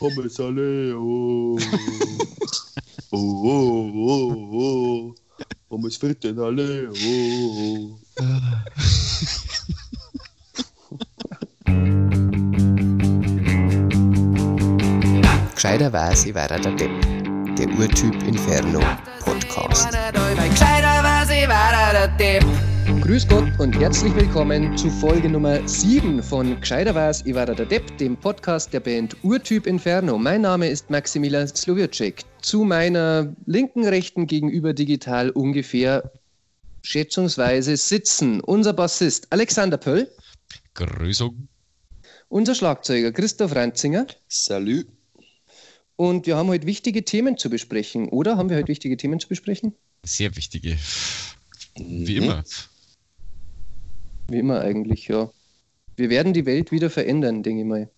Pommes alle, oh. Oh, oh, oh, oh. Pommes fritten alle, oh. Gescheiter weiß, ich war der Depp. Der Urtyp Inferno Podcast. Grüß Gott und herzlich willkommen zu Folge Nummer 7 von Gescheiter weiß, ich war der Depp, dem Podcast der Band Urtyp Inferno. Mein Name ist Maximilian Slowirczyk. Zu meiner linken, rechten gegenüber digital ungefähr schätzungsweise sitzen unser Bassist Alexander Pöll. Grüßung. Unser Schlagzeuger Christoph Ranzinger. Salut. Und wir haben heute wichtige Themen zu besprechen, oder? Haben wir heute wichtige Themen zu besprechen? Sehr wichtige. Wie immer. Wie immer eigentlich, ja. Wir werden die Welt wieder verändern, denke ich mal.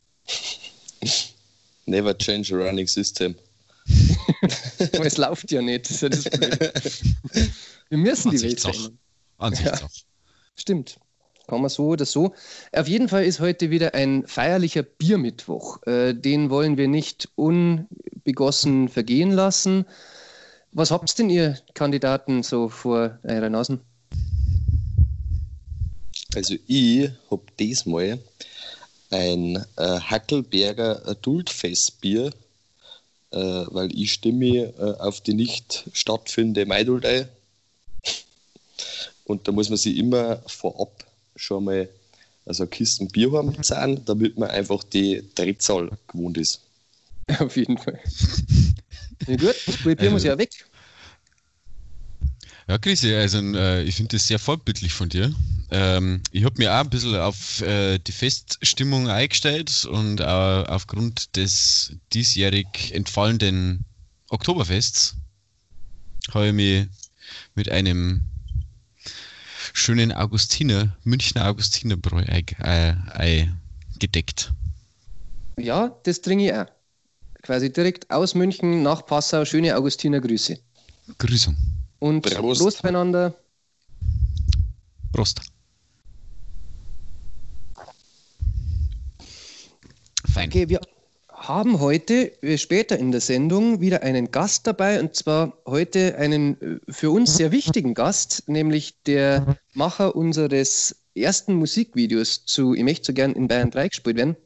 Never change a running system. Aber es läuft ja nicht, das ist ja das Blöde. Wir müssen die Welt verändern. Ansichtssache. Stimmt. Kann man so oder so. Auf jeden Fall ist heute wieder ein feierlicher Biermittwoch. Äh, den wollen wir nicht unbegossen vergehen lassen. Was habt denn ihr Kandidaten so vor eurer Nasen? Also ich habe diesmal ein äh, Hackelberger Adultfestbier, äh, weil ich stimme äh, auf die nicht stattfindende Maidultei. Und da muss man sich immer vorab schon mal also Kisten Bier haben zahlen, damit man einfach die Drehzahl gewohnt ist. Auf jeden Fall. Ja, gut, das Bier Also- muss ja weg. Ja, Chrissy, also äh, ich finde das sehr vorbildlich von dir. Ähm, ich habe mir auch ein bisschen auf äh, die Feststimmung eingestellt und äh, aufgrund des diesjährig entfallenden Oktoberfests habe ich mich mit einem schönen Augustiner, Münchner Augustinerbräu äh, äh, gedeckt. Ja, das trinke ich auch. Quasi direkt aus München nach Passau. Schöne Augustiner Grüße. Grüßung. Und Prost. Prost beieinander. Prost. Fein. Okay, wir haben heute äh, später in der Sendung wieder einen Gast dabei und zwar heute einen äh, für uns sehr wichtigen Gast, nämlich der Macher unseres ersten Musikvideos zu Ich möchte so gern in Bayern 3 gespielt werden.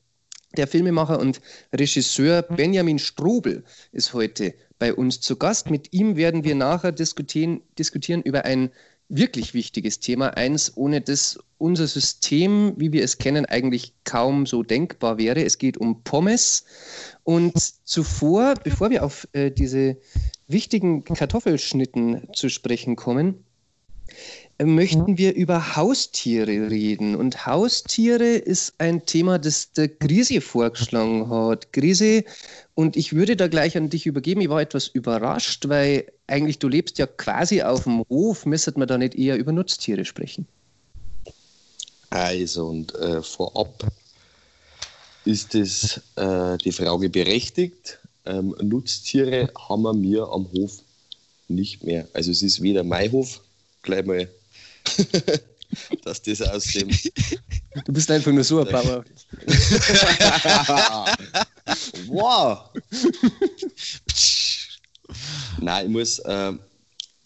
Der Filmemacher und Regisseur Benjamin Strobel ist heute bei uns zu Gast. Mit ihm werden wir nachher diskutieren, diskutieren über ein wirklich wichtiges Thema, eins, ohne das unser System, wie wir es kennen, eigentlich kaum so denkbar wäre. Es geht um Pommes. Und zuvor, bevor wir auf äh, diese wichtigen Kartoffelschnitten zu sprechen kommen, äh, möchten wir über Haustiere reden. Und Haustiere ist ein Thema, das der Grise vorgeschlagen hat. Grise, und ich würde da gleich an dich übergeben. Ich war etwas überrascht, weil eigentlich du lebst ja quasi auf dem Hof. Müsste man da nicht eher über Nutztiere sprechen? Also, und äh, vorab ist es äh, die Frage berechtigt. Ähm, Nutztiere haben wir mir am Hof nicht mehr. Also es ist weder mein Hof, gleich mal, dass das aus dem Du bist einfach nur so ein Bauer. wow! Nein, ich muss äh,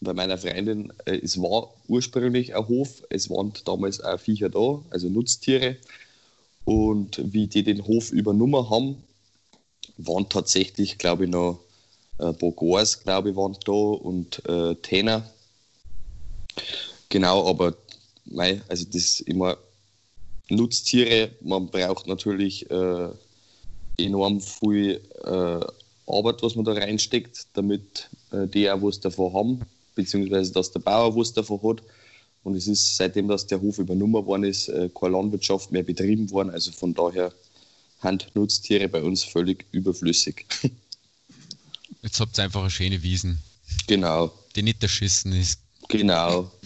bei meiner Freundin, äh, es war ursprünglich ein Hof, es waren damals auch Viecher da, also Nutztiere. Und wie die den Hof übernommen haben, waren tatsächlich, glaube ich, noch äh, Bogors, glaube ich, waren da und äh, Täner. Genau, aber mei, also das immer Nutztiere, man braucht natürlich äh, enorm viel äh, Arbeit, was man da reinsteckt, damit die auch was davon haben, beziehungsweise dass der Bauer was davon hat. Und es ist seitdem, dass der Hof übernommen worden ist, äh, keine Landwirtschaft mehr betrieben worden. Also von daher sind Nutztiere bei uns völlig überflüssig. Jetzt habt ihr einfach eine schöne Wiesen, genau, die nicht erschissen ist. genau.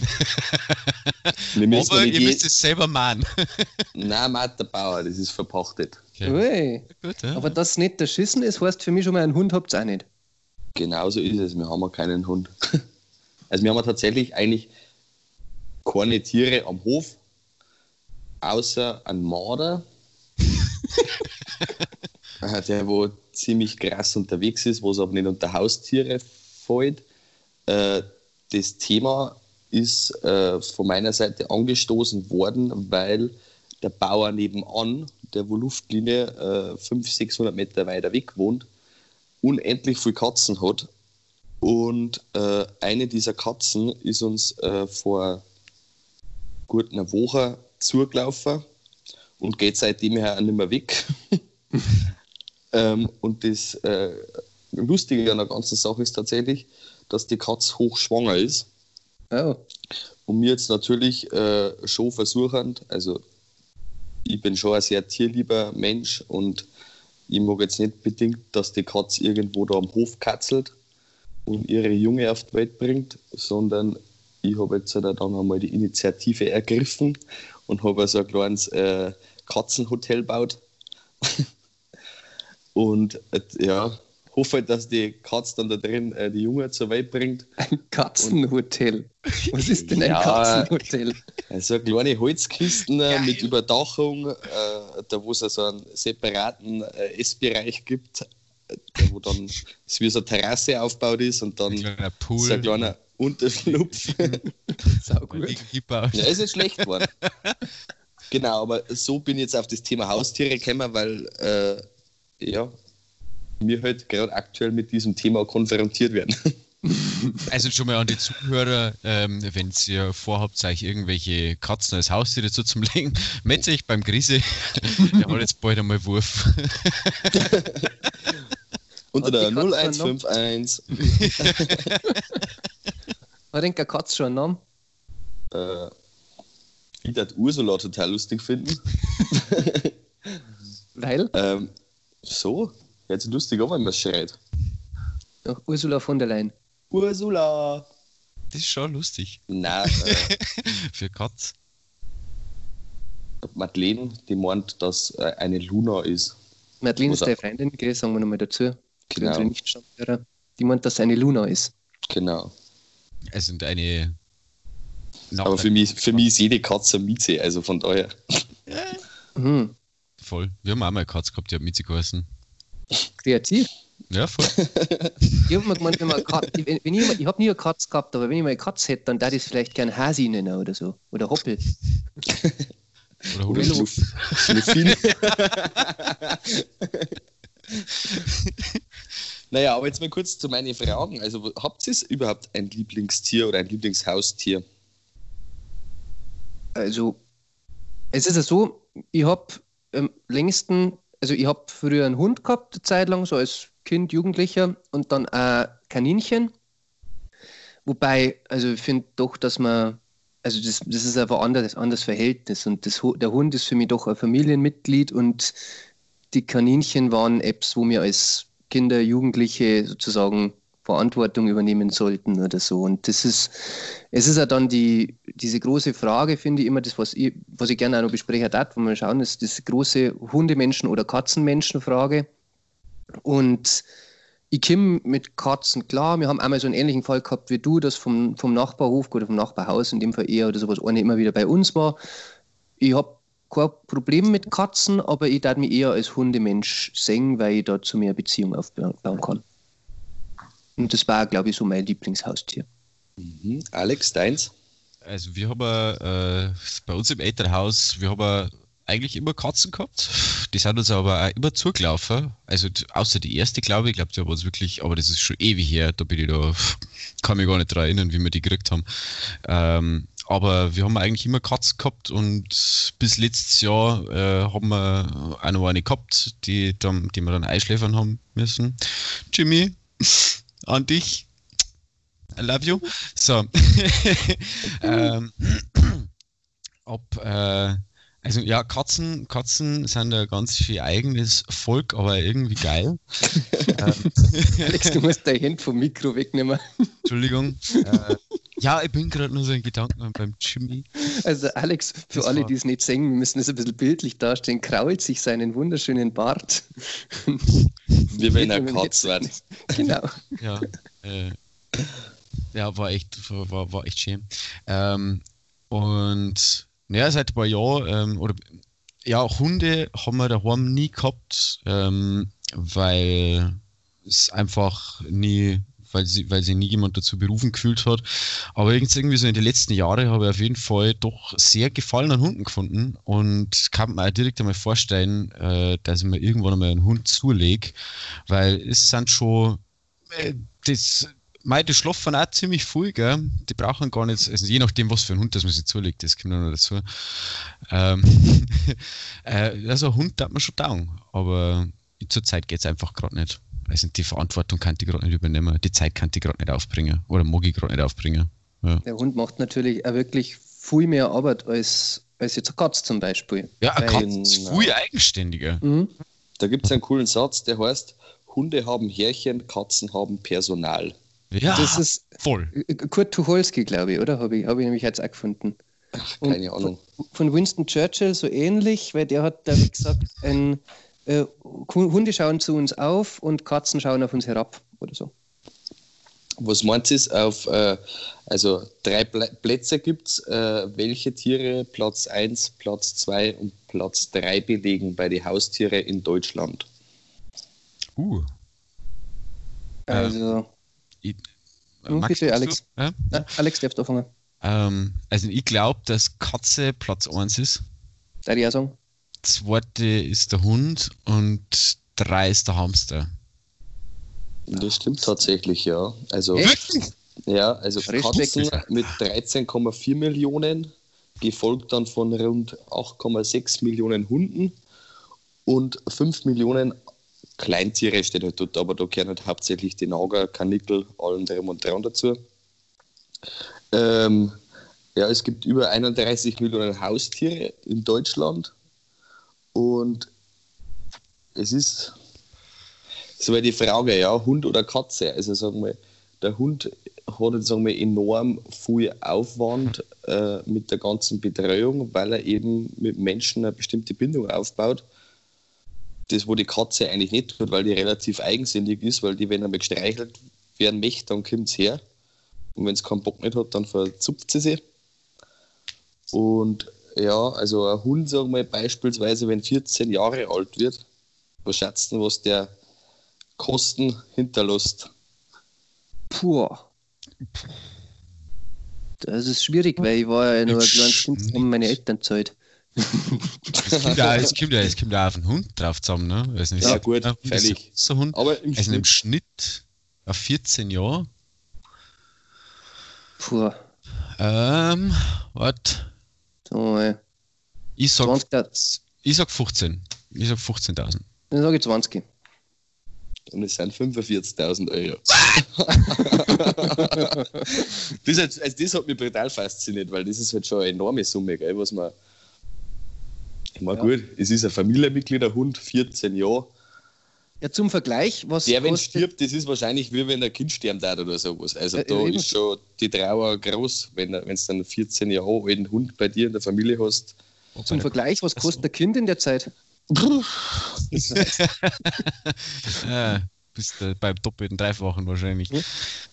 Aber ihr je- müsst es selber machen. Nein, Matt, der Bauer, das ist verpachtet. Okay. Ui. Gut, ja. Aber das nicht erschissen ist, heißt für mich schon mal, einen Hund habt ihr auch nicht. Genauso ist es. Wir haben keinen Hund. Also wir haben tatsächlich eigentlich keine Tiere am Hof, außer ein Marder Äh, der, wo ziemlich krass unterwegs ist, wo es aber nicht unter Haustiere fällt. Äh, das Thema ist äh, von meiner Seite angestoßen worden, weil der Bauer nebenan, der wo Luftlinie äh, 500, 600 Meter weiter weg wohnt, unendlich viele Katzen hat. Und äh, eine dieser Katzen ist uns äh, vor gut einer Woche zugelaufen und geht seitdem her auch nicht mehr weg. ähm, und das äh, Lustige an der ganzen Sache ist tatsächlich, dass die Katze hochschwanger ist. Oh. Und mir jetzt natürlich äh, schon versuchen, also ich bin schon ein sehr tierlieber Mensch und ich mag jetzt nicht bedingt, dass die Katze irgendwo da am Hof katzelt und ihre Junge auf die Welt bringt, sondern ich habe jetzt dann einmal die Initiative ergriffen und habe also ein kleines äh, Katzenhotel gebaut. und äh, ja, hoffe, dass die Katze dann da drin äh, die Junge zur Welt bringt. Ein Katzenhotel. Was ist denn ein ja, Katzenhotel? Also kleine Holzkisten äh, mit Überdachung, äh, da wo es also einen separaten äh, Essbereich gibt, äh, wo dann es wie so eine Terrasse aufgebaut ist und dann ein Pool. so ein kleiner Unterschlupf. Sau gut. Ja, ist nicht schlecht geworden. genau, aber so bin ich jetzt auf das Thema Haustiere gekommen, weil äh, ja, wir halt gerade aktuell mit diesem Thema konfrontiert werden. Also schon mal an die Zuhörer, ähm, wenn ihr vorhabt, euch irgendwelche Katzen als Haustiere zuzulegen, meldet euch beim Grise. Der hat jetzt bald einmal Wurf. Unter der 0151. Hat denn keine Katze schon einen Namen? Äh, ich würde Ursula total lustig finden. Weil? Ähm, so, jetzt lustig auch, wenn man schreit. Ach, Ursula von der Leyen. Ursula! Das ist schon lustig. Nein. Äh, Für Katz. Madeleine, die meint, dass äh, eine Luna ist. Madeleine ist deine Freundin, gell? sagen wir nochmal dazu. Genau. Die meint, dass eine Luna ist. Genau. Es sind eine. Aber für mich, für mich ist jede Katze Mieze, also von daher. Mhm. Voll. Wir haben auch mal eine Katze gehabt, die hat Mieze geheißen. Kreativ. Ja, voll. ich habe mir gemeint, wenn man Katze, wenn ich, ich habe nie eine Katze gehabt, aber wenn ich mal eine Katze hätte, dann würde ich es vielleicht gerne Hasi nennen oder so. Oder Hoppel. oder Oder Schluffin. naja, aber jetzt mal kurz zu meinen Fragen. Also, habt ihr überhaupt ein Lieblingstier oder ein Lieblingshaustier? Also, es ist ja so, ich habe am längsten also ich habe früher einen Hund gehabt, eine Zeit lang, so als Kind, Jugendlicher und dann ein Kaninchen. Wobei, also ich finde doch, dass man, also das, das ist einfach ein anderes, anderes Verhältnis und das, der Hund ist für mich doch ein Familienmitglied und die Kaninchen waren Apps, wo wir als Kinder, Jugendliche sozusagen Verantwortung übernehmen sollten oder so. Und das ist, es ist ja dann die, diese große Frage, finde ich immer, das, was ich, was ich gerne auch noch besprechen darf, wo wir schauen, ist das große Hundemenschen- oder Katzenmenschen-Frage. Und ich komme mit Katzen klar. Wir haben einmal so einen ähnlichen Fall gehabt wie du, das vom, vom Nachbarhof oder vom Nachbarhaus, in dem Fall eher oder sowas, eine immer wieder bei uns war. Ich habe kein Problem mit Katzen, aber ich darf mich eher als Hundemensch sehen, weil ich da zu mehr Beziehung aufbauen kann. Und das war, glaube ich, so mein Lieblingshaustier. Mhm. Alex, deins? Also wir haben äh, bei uns im Elternhaus, wir haben eigentlich immer Katzen gehabt. Die sind uns aber auch immer zugelaufen. Also außer die erste, glaube ich. Ich glaube, die haben uns wirklich, aber das ist schon ewig her. Da bin ich da, kann mich gar nicht daran erinnern, wie wir die gekriegt haben. Ähm, aber wir haben eigentlich immer Katzen gehabt und bis letztes Jahr äh, haben wir auch noch eine gehabt, die, dann, die wir dann einschläfern haben müssen. Jimmy, an dich. I love you. So. ähm, ob, äh, also ja, Katzen, Katzen sind ein ganz viel eigenes Volk, aber irgendwie geil. Ähm, Alex, du musst dein Hand vom Mikro wegnehmen. Entschuldigung. Äh, ja, ich bin gerade nur so in Gedanken beim Jimmy. Also Alex, für das alle, die es nicht sehen, wir müssen das ein bisschen bildlich darstellen, krault sich seinen wunderschönen Bart. Wie wenn er Katz wird. Genau. Ja, äh, ja, war echt, war, war echt schön. Ähm, und naja, seit ein paar Jahren, ähm, oder ja, Hunde haben wir daheim nie gehabt. Ähm, weil es einfach nie, weil sie, weil sie nie jemand dazu berufen gefühlt hat. Aber irgendwie so in den letzten Jahren habe ich auf jeden Fall doch sehr Gefallen an Hunden gefunden und kann mir auch direkt einmal vorstellen, äh, dass ich mir irgendwann einmal einen Hund zulege, weil es sind schon äh, das Mei, die schlafen auch ziemlich viel, gell? Die brauchen gar nicht, also je nachdem, was für ein Hund das man sich zulegt, das kommt noch dazu. Ähm, äh, also ein Hund darf man schon dauern, aber zurzeit geht es einfach gerade nicht. Also die Verantwortung kann ich gerade nicht übernehmen, die Zeit kann ich gerade nicht aufbringen oder mag ich gerade nicht aufbringen. Ja. Der Hund macht natürlich auch wirklich viel mehr Arbeit als, als jetzt eine Katze zum Beispiel. Ja, eine Katze ist viel eigenständiger. Mhm. Da gibt es einen coolen Satz, der heißt, Hunde haben Härchen, Katzen haben Personal. Ja, das ist voll. Kurt Tucholsky, glaube ich, oder? Habe ich, hab ich nämlich jetzt auch gefunden. Ach, keine Und Ahnung. Von Winston Churchill so ähnlich, weil der hat, da wie gesagt, ein, äh, Hunde schauen zu uns auf und Katzen schauen auf uns herab oder so. Was meint ihr, auf, äh, also drei Plätze gibt es, äh, welche Tiere Platz 1, Platz 2 und Platz 3 belegen bei den Haustieren in Deutschland? Uh. Also, ich, hm, bitte, Alex. Ja? Ja, Alex, darfst du anfangen. Ähm, also ich glaube, dass Katze Platz 1 ist. Darf ich auch sagen? Zweite ist der Hund und drei ist der Hamster. Das stimmt tatsächlich, ja. Also, ja, also Katzen mit 13,4 Millionen, gefolgt dann von rund 8,6 Millionen Hunden und 5 Millionen Kleintiere steht halt dort, aber da gehören halt hauptsächlich die Nager, Kanickel, allen drum und dran dazu. Ähm, ja, es gibt über 31 Millionen Haustiere in Deutschland und es ist so die Frage, ja, Hund oder Katze. Also sagen wir, der Hund hat jetzt sagen wir, enorm viel Aufwand äh, mit der ganzen Betreuung, weil er eben mit Menschen eine bestimmte Bindung aufbaut das, wo die Katze eigentlich nicht tut, weil die relativ eigensinnig ist, weil die, wenn er mal gestreichelt werden möchte, dann kommt es her. Und wenn es keinen Bock nicht hat, dann verzupft sie sich. Und ja, also ein Hund, sagen wir beispielsweise, wenn 14 Jahre alt wird, was schätzen, was der Kosten hinterlässt? Puh. Das ist schwierig, weil ich war ja nur ein kleines Kind um meine Elternzeit. Es kommt, ja, es, kommt ja, es kommt ja auf den Hund drauf zusammen, ne? Also ja, gut, ja, fällig. So Hund. Aber im, also Schnitt. im Schnitt auf 14 Jahre. Puh. Ähm, warte. So, ich sag, 20. ich sag 15. Ich sag 15.000. Dann sage ich 20. Und es sind 45.000 Euro. das, hat, also das hat mich brutal fasziniert, weil das ist halt schon eine enorme Summe, gell, was man ich meine, ja. gut, es ist ein Familienmitglied, ein Hund, 14 Jahre. Ja, zum Vergleich, was. Der, wenn stirbt, das ist wahrscheinlich wie wenn ein Kind sterben darf oder sowas. Also ja, da ist schon die Trauer groß, wenn du dann einen 14 Jahre alten Hund bei dir in der Familie hast. Zum Vergleich, was kostet ein Kind in der Zeit? ja, bist du beim doppelten Dreifachen wahrscheinlich.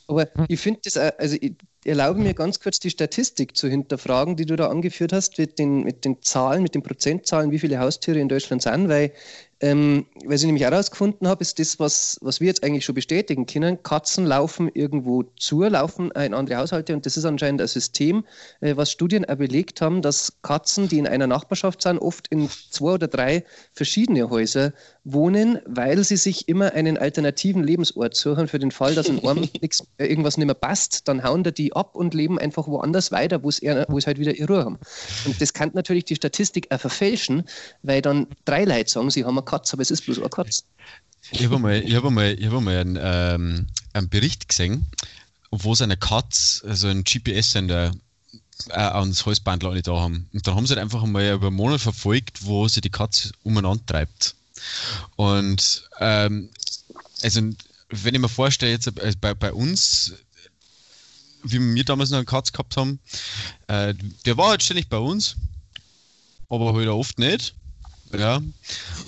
Aber ich finde das, also ich erlaube mir ganz kurz die Statistik zu hinterfragen, die du da angeführt hast, mit den, mit den Zahlen, mit den Prozentzahlen, wie viele Haustiere in Deutschland sind, weil ähm, was ich nämlich herausgefunden habe, ist das, was, was wir jetzt eigentlich schon bestätigen können. Katzen laufen irgendwo zu, laufen in andere Haushalte und das ist anscheinend ein System, äh, was Studien auch belegt haben, dass Katzen, die in einer Nachbarschaft sind, oft in zwei oder drei verschiedene Häuser wohnen, weil sie sich immer einen alternativen Lebensort suchen für den Fall, dass in einem nix, irgendwas nicht mehr passt, dann hauen da die ab und leben einfach woanders weiter, wo sie halt wieder ihre Ruhe haben. Und das kann natürlich die Statistik auch verfälschen, weil dann drei Leute sagen, sie haben eine Katze, aber es ist bloß Katze. Ich habe einmal, hab einmal, hab einmal einen, ähm, einen Bericht gesehen, wo sie eine Katze, also ein GPS-Sender, äh, ans Halsband alle da haben. Und dann haben sie halt einfach einmal über einen Monat verfolgt, wo sie die Katze umeinander treibt. Und ähm, also wenn ich mir vorstelle, jetzt äh, bei, bei uns, wie wir damals noch einen Katz gehabt haben, äh, der war halt ständig bei uns, aber halt oft nicht. Ja.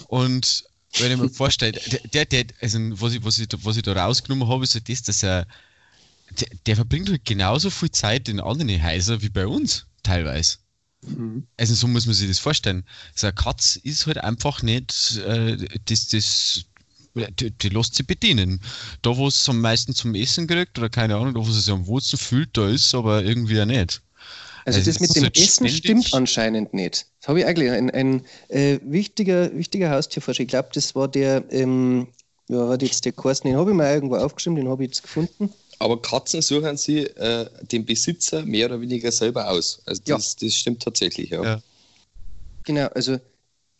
Und wenn ich mir vorstelle, der, der, also was ich, was ich, was ich da rausgenommen habe, ist halt das, dass er, der, der verbringt halt genauso viel Zeit in anderen Häusern wie bei uns, teilweise. Mhm. Also so muss man sich das vorstellen. So eine Katz ist halt einfach nicht äh, das, das die, die lässt sie bedienen. Da, wo es am meisten zum Essen kriegt, oder keine Ahnung, da, wo sie sich am wohlsten fühlt, da ist aber irgendwie ja nicht. Also, Also das mit dem Essen ständig- stimmt anscheinend nicht. Das habe ich eigentlich ein, ein äh, wichtiger, wichtiger Haustierforscher. Ich glaube, das war der, ähm, ja, hat jetzt der Carsten, den habe ich mal irgendwo aufgeschrieben, den habe ich jetzt gefunden. Aber Katzen suchen sie äh, den Besitzer mehr oder weniger selber aus. Also Ja. das, das stimmt tatsächlich, ja. Ja. Genau, also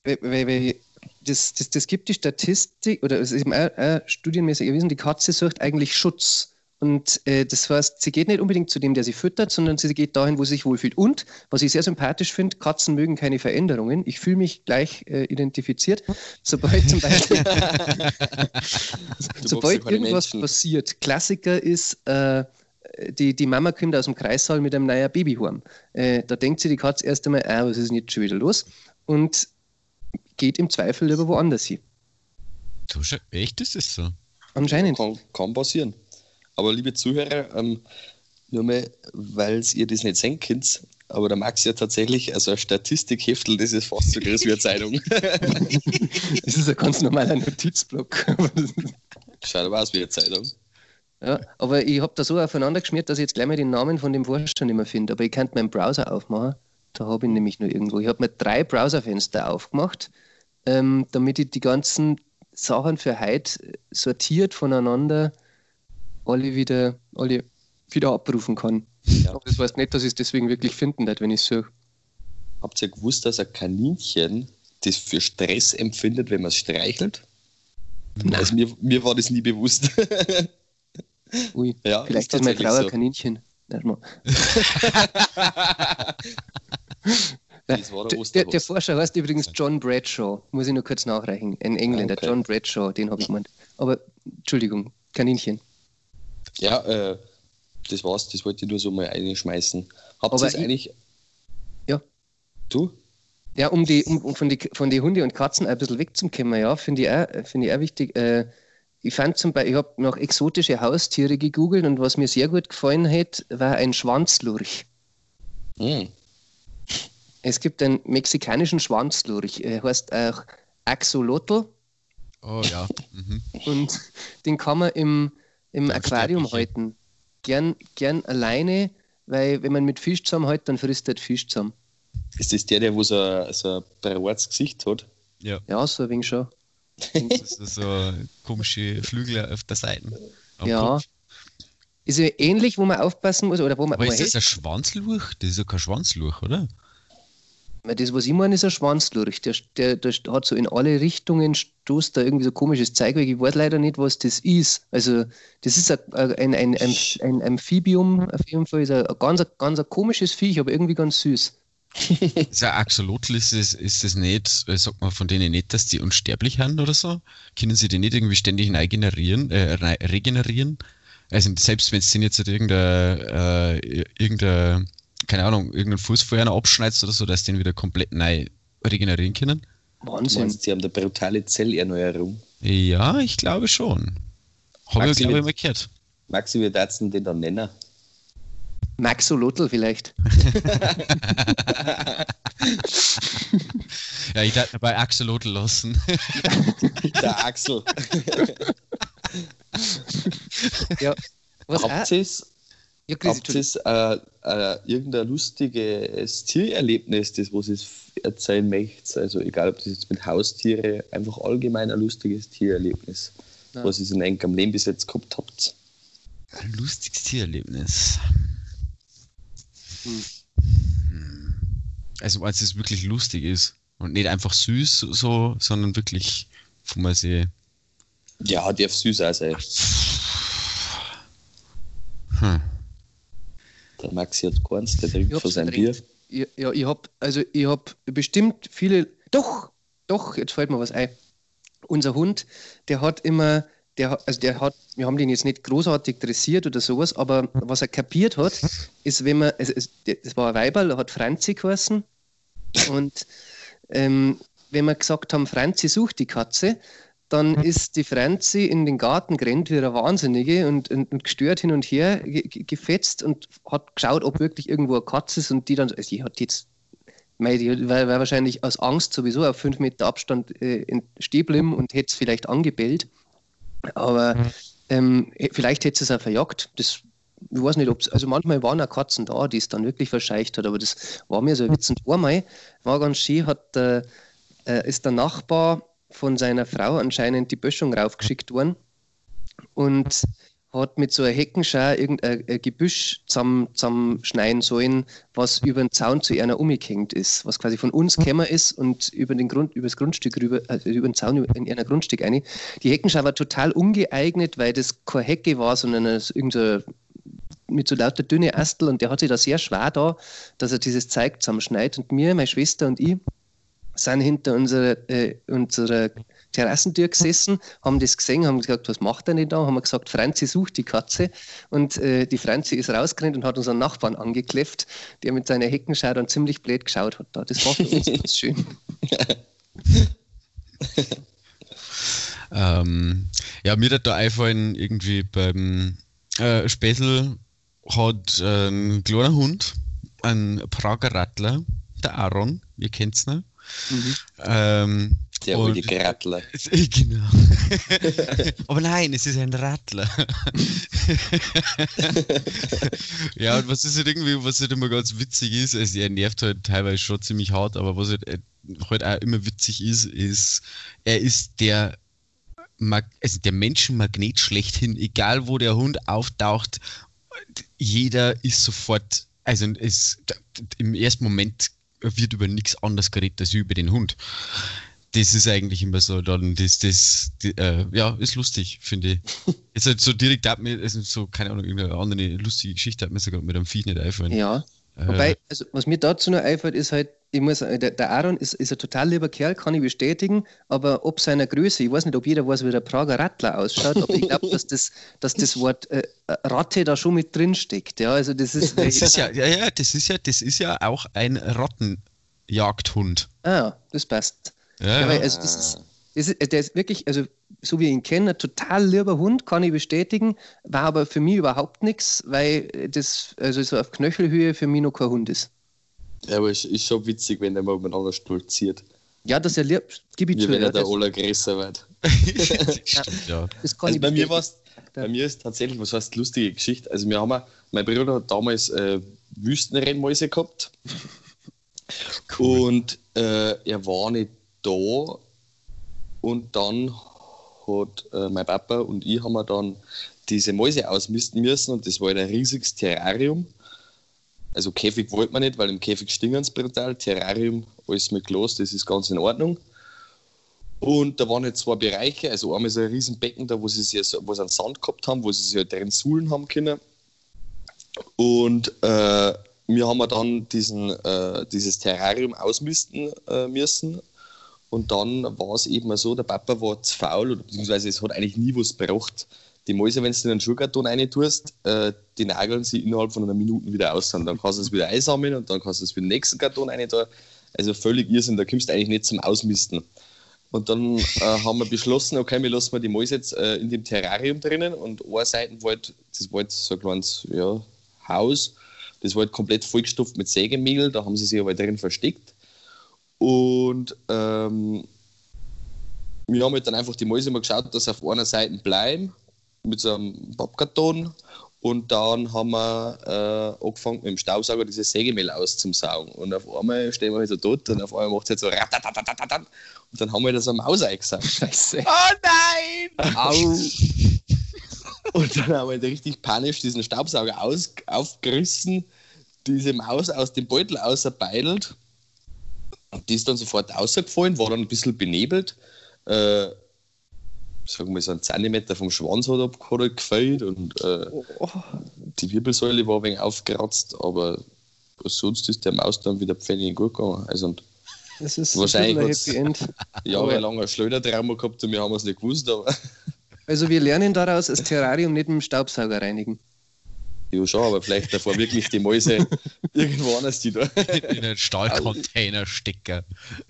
weil, weil das, das, das gibt die Statistik, oder es ist eben auch, auch studienmäßig erwiesen, die Katze sucht eigentlich Schutz. Und äh, das heißt, sie geht nicht unbedingt zu dem, der sie füttert, sondern sie geht dahin, wo sie sich wohlfühlt. Und, was ich sehr sympathisch finde, Katzen mögen keine Veränderungen. Ich fühle mich gleich äh, identifiziert. Sobald zum Beispiel Sobald irgendwas passiert, Klassiker ist, äh, die, die Mama kommt aus dem Kreissaal mit einem neuen Babyhorn. Äh, da denkt sie die Katze erst einmal, ah, was ist denn jetzt schon wieder los? Und geht im Zweifel lieber woanders hin. Du, echt ist das so? Anscheinend. Kann, kann passieren. Aber liebe Zuhörer, ähm, nur mal, weil ihr das nicht sehen könnt, aber der Max ja tatsächlich, also ein Statistikheftel, das ist fast so groß wie eine Zeitung. Das ist ein ganz normaler Notizblock. Schaut aber aus wie eine Zeitung. ja, aber ich habe da so aufeinander geschmiert, dass ich jetzt gleich mal den Namen von dem Forscher nicht mehr finde. Aber ich könnte meinen Browser aufmachen. Da habe ich nämlich nur irgendwo. Ich habe mir drei Browserfenster aufgemacht, ähm, damit ich die ganzen Sachen für heute sortiert voneinander alle wieder, alle wieder abrufen kann. Ja. Aber das heißt nicht, dass ich es deswegen wirklich finden werde, wenn ich es suche. Habt ihr gewusst, dass ein Kaninchen das für Stress empfindet, wenn man es streichelt? Also mir, mir war das nie bewusst. Ui, ja, vielleicht ist, meine tatsächlich Frau ein so. Kaninchen. Der Der. Forscher heißt übrigens John Bradshaw. Muss ich nur kurz nachreichen. Ein Engländer, Okay. John Bradshaw, den habe ich gemeint. Aber, Entschuldigung, Kaninchen. Ja, äh, das war's, das wollte ich nur so mal einschmeißen. Habt Aber ihr eigentlich. Ja. Du? Ja, um, die, um, um von den von die Hunde und Katzen ein bisschen wegzukommen, ja, finde ich, auch- finde ich auch wichtig. Äh, ich fand zum Beispiel, ich habe nach exotische Haustiere gegoogelt und was mir sehr gut gefallen hat, war ein Schwanzlurch. Hm. Es gibt einen mexikanischen Schwanzlurch, er heißt auch Axolotl Oh ja. Mhm. und den kann man im, im Der Aquarium halten. Gern, gern alleine, weil wenn man mit Fisch zusammen hält, dann frisst er Fisch zusammen. Ist das der, der wo so ein, so ein breites Gesicht hat? Ja. Ja, so ein wenig schon. Das ist so komische Flügel auf der Seite. Ja. Kopf. Ist ja ähnlich, wo man aufpassen muss, oder wo man, Aber wo man ist das ein Schwanzlurch? Das ist ja kein Schwanzlurch, oder? Das, was ich meine, ist ein Schwanzlurch. Der, der, der hat so in alle Richtungen, stoßt da irgendwie so komisches Zeug weg. Ich weiß leider nicht, was das ist. Also, das ist ein, ein, ein, ein, ein Amphibium, auf jeden Fall. Ist ein, ein ganz, ganz ein komisches Viech, aber irgendwie ganz süß. Ein Axolotl, ist es, ist es nicht, äh, sagt man von denen nicht, dass die unsterblich sind oder so? Können sie die nicht irgendwie ständig neu generieren, äh, neu regenerieren? Also selbst wenn es jetzt halt irgendein, äh, irgendein, keine Ahnung, irgendeinen Fuß vorher noch abschneidest oder so, dass die den wieder komplett neu regenerieren können? Wahnsinn. sie haben eine brutale Zellerneuerung. Ja, ich glaube schon. Habe ich, Maxi, glaube ich, mal gehört. Maxi, wie darfst du den dann nennen? Maxolotl vielleicht. Ja, ich darf bei Axolotl lassen. Der Axel. Ja. Was Habt ihr es ja, Habt ihr äh, äh, irgendein lustiges Tiererlebnis, das was ihr erzählen möchtet? Also egal, ob das jetzt mit Haustiere, einfach allgemein ein lustiges Tiererlebnis, Nein. was ihr in eurem Leben bis jetzt gehabt habt. Ein lustiges Tiererlebnis. Hm. Hm. Also, als es wirklich lustig ist und nicht einfach süß, so, sondern wirklich, wo man sie. Ja, darf süß auch sein. Hm. Der Maxi hat keins, der trinkt Ich von seinem Bier. verdrängt. Ja, ich habe also ich habe bestimmt viele. Doch, doch, jetzt fällt mir was ein. Unser Hund, der hat immer, der hat, also der hat, wir haben den jetzt nicht großartig dressiert oder sowas, aber was er kapiert hat, ist, wenn man, es, es, war ein Weiberl, der hat Franzi geheißen und ähm, wenn wir gesagt haben, Franzi sucht die Katze, dann ist die Franzi in den Garten gerannt wie eine Wahnsinnige und, und, und gestört hin und her ge ge- gefetzt und hat geschaut, ob wirklich irgendwo eine Katze ist und die dann, also die hat jetzt, mei, die war, war wahrscheinlich aus Angst sowieso auf fünf Meter Abstand äh, in- stehen geblieben und hätte es vielleicht angebellt. Aber ähm, vielleicht hätte es auch verjagt. Das, ich weiß nicht, ob es, also manchmal waren auch Katzen da, die es dann wirklich verscheicht hat, aber das war mir so ein Witz. Und einmal war ganz schön, hat, äh, ist der Nachbar von seiner Frau anscheinend die Böschung raufgeschickt worden und hat mit so einer Heckenschau irgendein Gebüsch zusammenschneiden sollen, was über den Zaun zu einer umgehängt ist, was quasi von uns gekommen ist und über, den Grund, über das Grundstück rüber, also über den Zaun in einer Grundstück eine. Die Heckenschau war total ungeeignet, weil das keine Hecke war, sondern irgendein mit so lauter dünne Astel und der hat sich da sehr schwer da, dass er dieses Zeug zusammenschneidet. Und mir, meine Schwester und ich sind hinter unserer, äh, unserer Terrassentür gesessen, haben das gesehen, haben gesagt, was macht er denn da? Haben wir gesagt, Franzi sucht die Katze. Und äh, die Franzi ist rausgerannt und hat unseren Nachbarn angekläfft, der mit seiner Heckenschau dann ziemlich blöd geschaut hat. Da. Das war für uns ganz schön. ähm, ja, mir hat da einfallen, irgendwie beim äh, Späßel hat äh, ein kleiner Hund, ein Prager Rattler, der Aaron, ihr kennt es noch. Mhm. Ähm, der wohl die Rattler. Genau. Aber nein, es ist ein Rattler. ja, und was ist halt irgendwie, was halt immer ganz witzig ist, also er nervt halt teilweise schon ziemlich hart, aber was halt, äh, halt auch immer witzig ist, ist, er ist der Mag also der Menschenmagnet schlechthin, egal wo der Hund auftaucht, jeder ist sofort, also es, im ersten Moment wird über nichts anderes geredet als über den Hund. Das ist eigentlich immer so, dann das, das, die, äh, ja, ist lustig, finde ich. Jetzt halt so direkt hat mir, also so, keine Ahnung, irgendeine andere lustige Geschichte hat mir sogar mit einem Viech nicht einfallen. Ja. Äh, Wobei, also was mir dazu noch einfällt, ist halt, ich muss, der, der Aaron ist, ist ein total lieber Kerl, kann ich bestätigen, aber ob seiner Größe, ich weiß nicht, ob jeder weiß, wie der Prager Rattler ausschaut, aber ich glaube, dass das, dass das Wort äh, Ratte da schon mit drin steckt. Ja, also das ist, das ist ja, ja, ja, das ist ja, das ist ja auch ein Rattenjagdhund. Ah, das passt. Ja, ja. also das ist, das ist, der ist wirklich, also so wie ich ihn kenne, ein total lieber Hund, kann ich bestätigen, war aber für mich überhaupt nichts, weil das, also so auf Knöchelhöhe für mich noch kein Hund ist. Ja, aber es ist schon witzig, wenn der mal miteinander stolziert. Ja, dass er lieb, gib ich zu. Wenn er der allergrößer wird. Stimmt, ja. Das kann also bei mir war's, bei mir ist tatsächlich, was heißt lustige Geschichte. Also wir haben, mein Bruder hat damals äh, Wüstenrennmäuse gehabt. Cool. Und äh, er war nicht da. Und dann hat äh, mein Papa und ich haben wir dann diese Mäuse ausmisten müssen und das war halt ein riesiges Terrarium. Also Käfig wollte man nicht, weil im Käfig stinken sie brutal. Terrarium, alles mit Glas, das ist ganz in Ordnung. Und da waren halt zwei Bereiche, also einmal so ein Riesenbecken da, wo sie, sich, wo sie einen Sand gehabt haben, wo sie sich halt drin suhlen haben können. Und äh, wir haben dann diesen, äh, dieses Terrarium ausmisten äh, müssen und dann war es eben so, der Papa war zu faul, oder beziehungsweise es hat eigentlich nie was gebracht. Die Mäuse, wenn du in einen Schuhkarton rein tust, äh, die nageln sie innerhalb von einer Minute wieder aus. Dann kannst du es wieder einsammeln und dann kannst du es für den nächsten Karton rein tun. Also völlig Irrsinn, da kommst du eigentlich nicht zum Ausmisten. Und dann äh, haben wir beschlossen, okay, wir lassen mal die Mäuse jetzt äh, in dem Terrarium drinnen und eine Seite halt, das war halt so ein kleines ja, Haus, das war halt komplett vollgestopft mit Sägemehl, da haben sie sich aber drin versteckt. Und ähm, wir haben halt dann einfach die Mäuse mal geschaut, dass sie auf einer Seite bleiben, mit so einem Pappkarton. Und dann haben wir äh, angefangen, mit dem Staubsauger dieses Sägemehl auszusaugen. Und auf einmal stehen wir halt so dort und auf einmal macht es halt so ratatatatatan. Und dann haben wir das am Maus eingesaugt. Scheiße. Oh nein! Au! und dann haben wir halt richtig panisch diesen Staubsauger aus, aufgerissen, diese Maus aus dem Beutel auserbeidelt die ist dann sofort rausgefallen, war dann ein bisschen benebelt. Äh, sagen wir so ein Zentimeter vom Schwanz hat, hat gefällt und äh, oh. die Wirbelsäule war ein wenig aufgeratzt, aber sonst ist der Maus dann wieder pfennig gut gegangen. Also, das ist wahrscheinlich ein Happy End. Jahrelang ein Schleudertrauma gehabt und wir haben es nicht gewusst. Aber also wir lernen daraus, das Terrarium nicht mit dem Staubsauger reinigen. Ja, schon, aber vielleicht davor wirklich die Mäuse irgendwo anders, die da in einen Stahlcontainer stecken.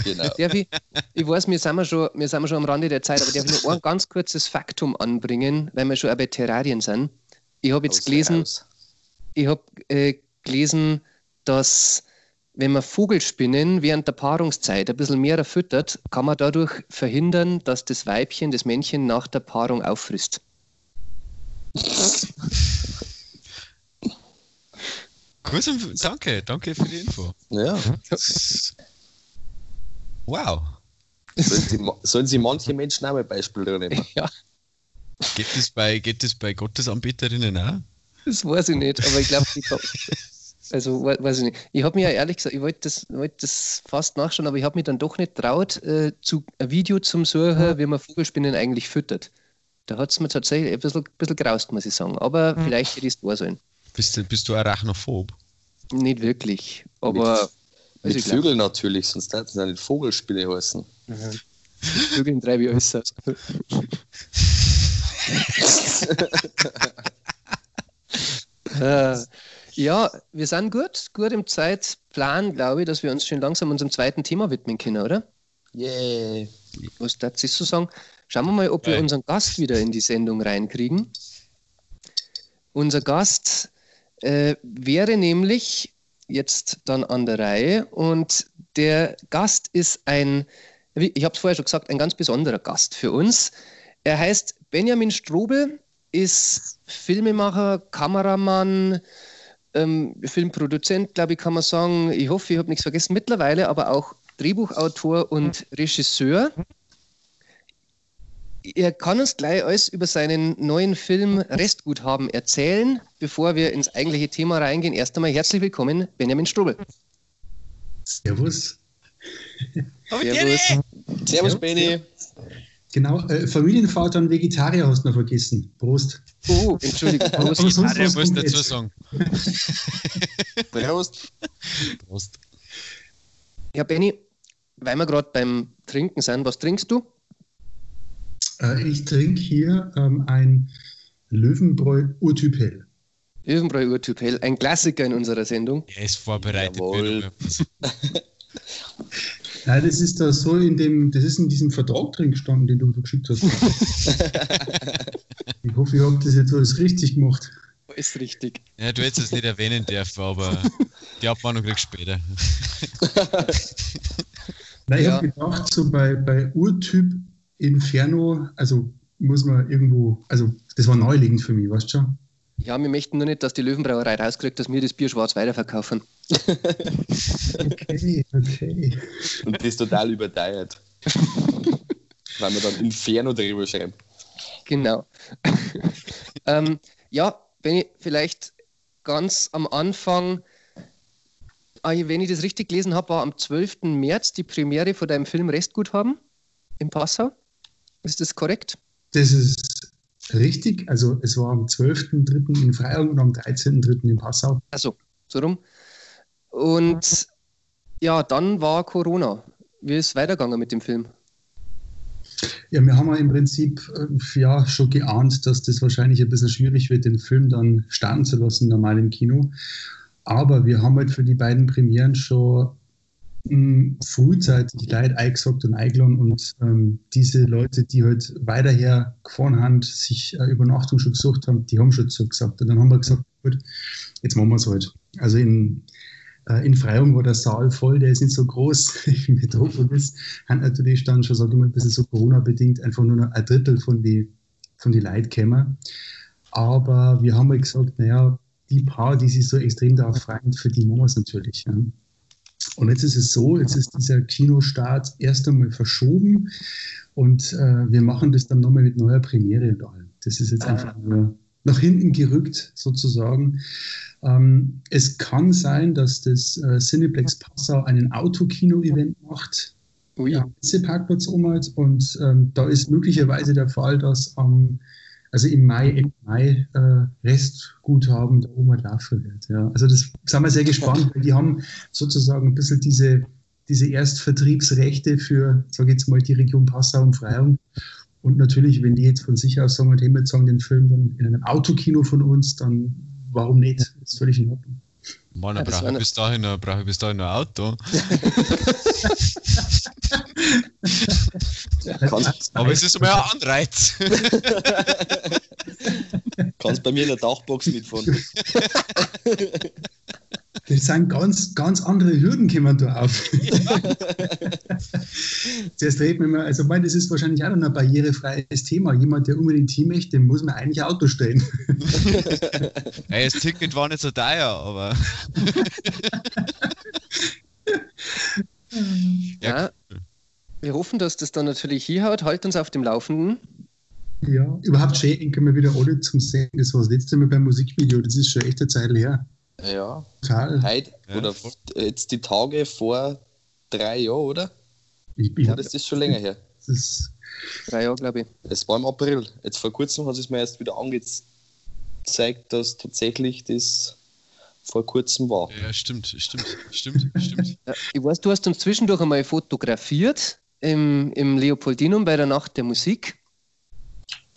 Genau. Darf ich, ich weiß, wir sind, schon, wir sind schon am Rande der Zeit, aber darf ich noch ein ganz kurzes Faktum anbringen, weil wir schon auch bei Terrarien sind. Ich habe jetzt gelesen, ich habe äh, gelesen, dass wenn man Vogelspinnen während der Paarungszeit ein bisschen mehr füttert, kann man dadurch verhindern, dass das Weibchen das Männchen nach der Paarung auffrisst. Gut, danke, danke für die Info. Ja. Wow. Sollen Sie, sollen Sie manche Menschen auch mal Beispiele nehmen? Ja, Geht das bei, geht das bei Gottesanbeterinnen auch? das weiß ich nicht, aber ich glaube, ich hab, also we- weiß ich nicht. Ich habe mir ja ehrlich gesagt, ich wollte das, wollte das fast nachschauen, aber ich habe mich dann doch nicht traut, äh, zu, ein Video zum Suchen, wie man Vogelspinnen eigentlich füttert. Da hat es mir tatsächlich ein bisschen, bisschen graust, muss ich sagen. Aber vielleicht hätte es wahr sein. Bist du, bist du arachnophob? Nicht wirklich, aber Mit glaub- Vögeln natürlich, sonst hätten sie nicht Vogelspiele heißen. Vögeln treibe ich alles aus. äh, ja, wir sind gut, gut im Zeitplan, glaube ich, dass wir uns schon langsam unserem zweiten Thema widmen können, oder? Yay. Was darf ich so sagen? Schauen wir mal, ob wir Geil. unseren Gast wieder in die Sendung reinkriegen. Unser Gast äh, wäre nämlich jetzt dann an der Reihe und der Gast ist ein, ich habe es vorher schon gesagt, ein ganz besonderer Gast für uns. Er heißt Benjamin Strobel, ist Filmemacher, Kameramann, ähm, Filmproduzent, glaube ich, kann man sagen. Ich hoffe, ich habe nichts vergessen. Mittlerweile aber auch Drehbuchautor und Regisseur. Er kann uns gleich alles über seinen neuen Film Restguthaben erzählen. Bevor wir ins eigentliche Thema reingehen, erst einmal herzlich willkommen, Benjamin Strobel. Servus. Servus. Servus, Benny. Genau, äh, Familienvater und Vegetarier hast du noch vergessen. Prost. Oh, Entschuldigung. Aber Prost. sonst Ah, der was muss dazu sagen. Prost. Prost. Ja, Benny, weil wir gerade beim Trinken sind, was trinkst du? Äh, ich trinke hier ähm, ein Löwenbräu Urtyp Hell. Löwenbräu Urtyp Hell, ein Klassiker in unserer Sendung. Er ist vorbereitet. Jawohl. Nein, das ist da so in dem, das ist in diesem Vertrag drin gestanden, den du, du geschickt hast. ich hoffe, ich habe das jetzt alles richtig gemacht. Ist richtig. Ja, du hättest es nicht erwähnen dürfen, aber die Abmahnung kriegst du später. Nein, ich Ja. habe gedacht, so bei, bei Urtyp Inferno, also muss man irgendwo, also das war neulegend für mich, weißt du schon? Ja, wir möchten nur nicht, dass die Löwenbrauerei rauskriegt, dass wir das Bier schwarz weiterverkaufen. Okay, okay. Und das total überteuert. Weil wir dann Inferno drüber schreiben. Genau. ähm, ja, wenn ich vielleicht ganz am Anfang, ah, wenn ich das richtig gelesen habe, war am 12. März die Premiere von deinem Film Restguthaben in Passau. Ist das korrekt? Das ist richtig. Also es war am 12.03. in Freiung und am 13.03. in Passau. Also, so rum. Und ja, dann war Corona. Wie ist es weitergegangen mit dem Film? Ja, wir haben ja im Prinzip äh, ja schon geahnt, dass das wahrscheinlich ein bisschen schwierig wird, den Film dann starten zu lassen, normal im Kino. Aber wir haben halt für die beiden Premieren schon mh, frühzeitig Leute eingesagt und eingeladen und ähm, diese Leute, die halt weiterher gefahren haben, sich äh, Übernachtung schon gesucht haben, die haben schon zugesagt. Und dann haben wir gesagt, gut, jetzt machen wir es halt. Also in, äh, in Freiung war der Saal voll, der ist nicht so groß wie Metropolis. Hat natürlich dann schon, sage ich mal, ein bisschen so Corona-bedingt einfach nur noch ein Drittel von die, von die Leute kämen. Aber wir haben halt gesagt, naja, die paar, die sich so extrem darauf freuen, für die machen wir es natürlich. Ja. Und jetzt ist es so, jetzt ist dieser Kinostart erst einmal verschoben und äh, wir machen das dann nochmal mit neuer Premiere und allem. Das ist jetzt Ah. einfach nur nach hinten gerückt sozusagen. Ähm, es kann sein, dass das äh, Cineplex Passau einen Autokino-Event macht Ui. ja, Parkplatz und ähm, da ist möglicherweise der Fall, dass am also im Mai, Ende Mai äh, Restguthaben da oben laufen wird. Ja. Also das sind wir sehr gespannt, weil die haben sozusagen ein bisschen diese, diese Erstvertriebsrechte für, sage ich jetzt mal, die Region Passau und Freiung. Und natürlich, wenn die jetzt von sich aus sagen, hey, wir zeigen den Film dann in einem Autokino von uns, dann warum nicht? Das ist völlig in Ordnung. Mann, Ja, dann brauche ich, eine- bis dahin noch- brauch ich bis dahin ein Auto. Kannst, Aber es ist immer ein Anreiz. kannst bei mir in der Dachbox mitfahren. Das sind ganz, ganz andere Hürden, kommen da auf. Ja. Zuerst reden wir mal, also, mein, das ist wahrscheinlich auch noch ein barrierefreies Thema. Jemand, der unbedingt Team möchte, dem muss man eigentlich ein Auto stellen. hey, das Ticket war nicht so teuer, aber. ja, wir hoffen, dass das dann natürlich hier haut. Halt uns auf dem Laufenden. Ja, überhaupt schön, können wir wieder alle zum Sehen. Das war das letzte Mal beim Musikvideo, das ist schon echt eine Zeit her. Ja. Total. Heute, ja, oder jetzt die Tage vor drei Jahren, oder? Ich bin, ja, das ist schon länger her. Das ist drei Jahre, glaube ich. Es war im April. Jetzt vor kurzem hat es mir erst wieder angezeigt, dass tatsächlich das vor kurzem war. Ja, stimmt, stimmt, stimmt, stimmt. Ja, ich weiß, du hast uns zwischendurch einmal fotografiert im, im Leopoldinum bei der Nacht der Musik.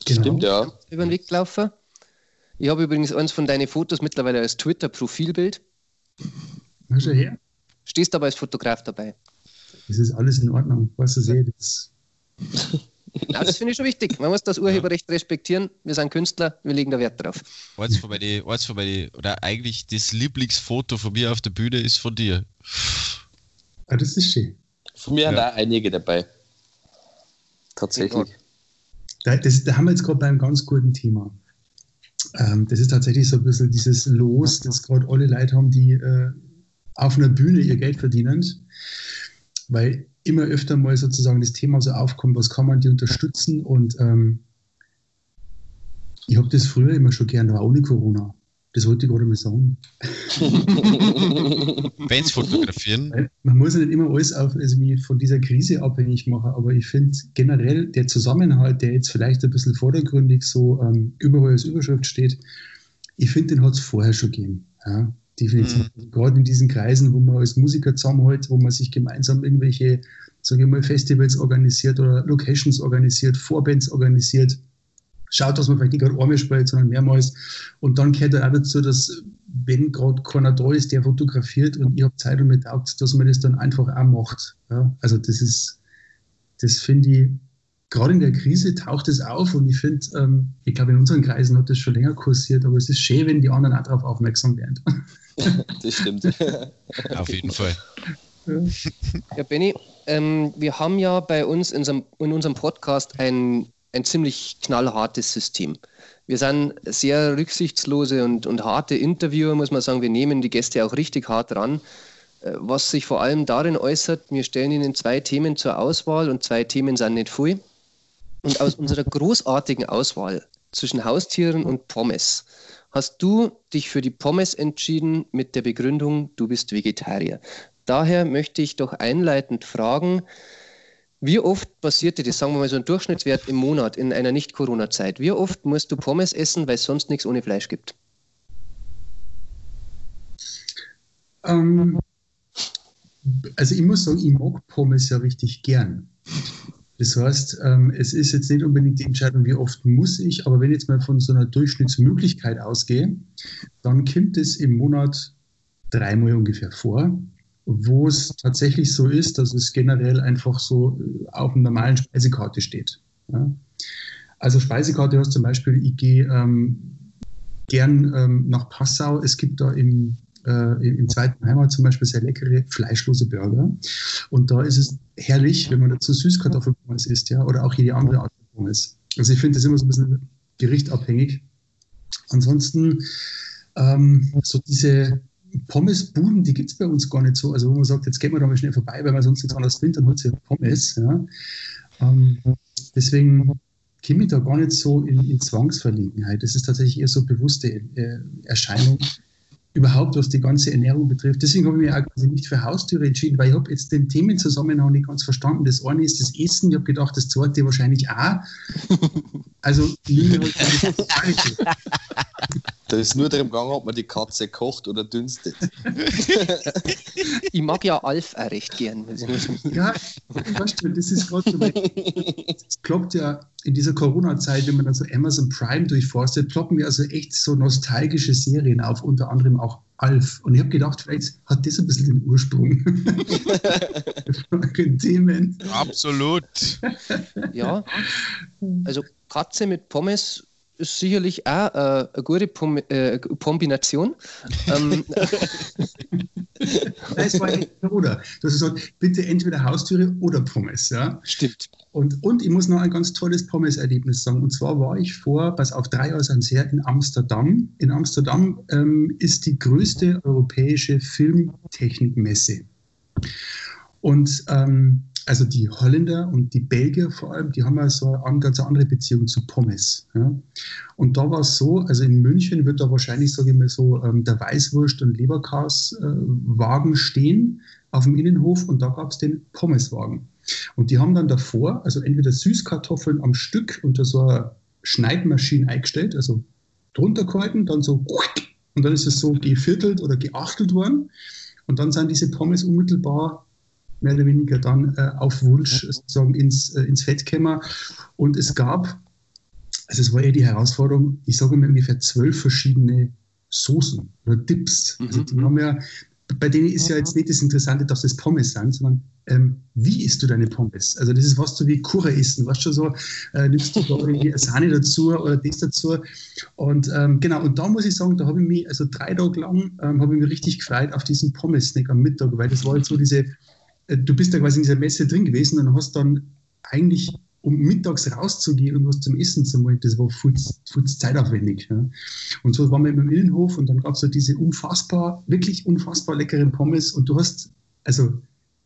Genau. Stimmt, ja. Über den Weg gelaufen. Ich habe übrigens eins von deinen Fotos mittlerweile als Twitter-Profilbild. Na schon her. Stehst aber als Fotograf dabei. Das ist alles in Ordnung. Was du das. Ja, das finde ich schon wichtig. Man muss das Urheberrecht respektieren. Wir sind Künstler, wir legen da Wert drauf. Eins vorbei die, eins vorbei die, oder eigentlich das Lieblingsfoto von mir auf der Bühne ist von dir. Ah, das ist schön. Von mir ja. auch einige dabei. Tatsächlich. Da, das, da haben wir jetzt gerade bei einem ganz guten Thema. Ähm, das ist tatsächlich so ein bisschen dieses Los, das gerade alle Leute haben, die äh, auf einer Bühne ihr Geld verdienen. Weil immer öfter mal sozusagen das Thema so aufkommt, was kann man die unterstützen und ähm, ich habe das früher immer schon gern, war ohne Corona. Das wollte ich gerade mal sagen. Bands fotografieren. Man muss ja nicht immer alles auf, also von dieser Krise abhängig machen, aber ich finde generell der Zusammenhalt, der jetzt vielleicht ein bisschen vordergründig so ähm, überall als Überschrift steht, ich finde, den hat es vorher schon gegeben. Ja, definitiv. Mhm. Gerade in diesen Kreisen, wo man als Musiker zusammenhält, wo man sich gemeinsam irgendwelche, sage ich mal, Festivals organisiert oder Locations organisiert, Vorbands organisiert schaut, dass man vielleicht nicht gerade einmal spielt, sondern mehrmals. Und dann gehört auch dazu, dass wenn gerade keiner da ist, der fotografiert und ich habe Zeit und mir taugt, dass man das dann einfach auch macht. Ja? Also das ist, das finde ich, gerade in der Krise taucht es auf und ich finde, ähm, ich glaube in unseren Kreisen hat das schon länger kursiert, aber es ist schön, wenn die anderen auch darauf aufmerksam werden. das stimmt. auf jeden Fall. Ja, Benny, ähm, wir haben ja bei uns in unserem, in unserem Podcast ein ein ziemlich knallhartes System. Wir sind sehr rücksichtslose und, und harte Interviewer, muss man sagen. Wir nehmen die Gäste auch richtig hart ran. Äh, was sich vor allem darin äußert, wir stellen ihnen zwei Themen zur Auswahl und zwei Themen sind nicht viel. Und aus unserer großartigen Auswahl zwischen Haustieren und Pommes hast du dich für die Pommes entschieden mit der Begründung, du bist Vegetarier. Daher möchte ich doch einleitend fragen, wie oft passiert das, sagen wir mal so ein Durchschnittswert im Monat in einer Nicht-Corona-Zeit? Wie oft musst du Pommes essen, weil es sonst nichts ohne Fleisch gibt? Ähm, also ich muss sagen, ich mag Pommes ja richtig gern. Das heißt, ähm, es ist jetzt nicht unbedingt die Entscheidung, wie oft muss ich, aber wenn ich jetzt mal von so einer Durchschnittsmöglichkeit ausgehe, dann kommt es im Monat dreimal ungefähr vor wo es tatsächlich so ist, dass es generell einfach so äh, auf einer normalen Speisekarte steht. Ja? Also Speisekarte heißt zum Beispiel, ich gehe ähm, gern ähm, nach Passau. Es gibt da im, äh, im zweiten Heimat zum Beispiel sehr leckere fleischlose Burger. Und da ist es herrlich, wenn man dazu Süßkartoffelpommes isst, ja, oder auch jede andere Art von Pommes. Also ich finde das immer so ein bisschen gerichtabhängig. Ansonsten ähm, so diese Pommesbuden, die gibt es bei uns gar nicht so. Also wo man sagt, jetzt gehen wir da mal schnell vorbei, weil man sonst nichts anderes findet, dann holt sich Pommes. Ja. Ähm, deswegen komme ich da gar nicht so in, in, Zwangsverlegenheit. Das ist tatsächlich eher so bewusste äh, Erscheinung überhaupt, was die ganze Ernährung betrifft. Deswegen habe ich mich auch quasi nicht für Haustüre entschieden, weil ich habe jetzt den Themenzusammenhang nicht ganz verstanden. Das eine ist das Essen, ich habe gedacht, das zweite wahrscheinlich auch. Also, mir halt Da ist nur darum gegangen, ob man die Katze kocht oder dünstet. ich mag ja Alf auch recht gern. Ja, weißt du, das ist gerade so. Es klappt ja in dieser Corona-Zeit, wenn man dann so Amazon Prime durchforstet, ploppen mir also echt so nostalgische Serien auf, unter anderem auch Alf. Und ich habe gedacht, vielleicht hat das ein bisschen den Ursprung. Absolut. Ja, also Katze mit Pommes ist sicherlich auch äh, eine gute Pom äh, Kombination. ähm, es war oder. Du hast gesagt, bitte entweder Haustüre oder Pommes. Ja? Stimmt. Und, und ich muss noch ein ganz tolles Pommes-Erlebnis sagen. Und zwar war ich vor, pass auf, drei Jahre sind her in Amsterdam. In Amsterdam ähm, ist die größte europäische Filmtechnikmesse. Und ähm, also die Holländer und die Belgier vor allem, die haben ja so eine ganz andere Beziehung zu Pommes. Ja. Und da war es so, also in München wird da wahrscheinlich, sage ich mal so, ähm, der Weißwurst- und Leberkas-Wagen äh, stehen auf dem Innenhof und da gab es den Pommeswagen. Und die haben dann davor, also entweder Süßkartoffeln am Stück unter so einer Schneidmaschine eingestellt, also drunter gehalten, dann so und dann ist es so geviertelt oder geachtelt worden. Und dann sind diese Pommes unmittelbar mehr oder weniger dann äh, auf Wunsch sozusagen ins, äh, ins Fettkämmer. Und es gab, also es war eher die Herausforderung, ich sage mal ungefähr zwölf verschiedene Soßen oder Dips. Also die mhm. haben ja, bei denen ist ja jetzt nicht das Interessante, dass das Pommes sind, sondern ähm, wie isst du deine Pommes? Also das ist was du wie Kura essen, weißt du so, äh, nimmst du da irgendwie eine Sahne dazu oder das dazu. Und ähm, genau, und da muss ich sagen, da habe ich mich, also drei Tage lang, ähm, habe ich mich richtig gefreut auf diesen Pommes-Snack am Mittag, weil das war jetzt so diese, du bist da quasi in dieser Messe drin gewesen und hast dann eigentlich, um mittags rauszugehen und was zum Essen zu machen, das war viel zeitaufwendig. Ja. Und so waren wir im Innenhof und dann gab es so diese unfassbar, wirklich unfassbar leckeren Pommes und du hast, also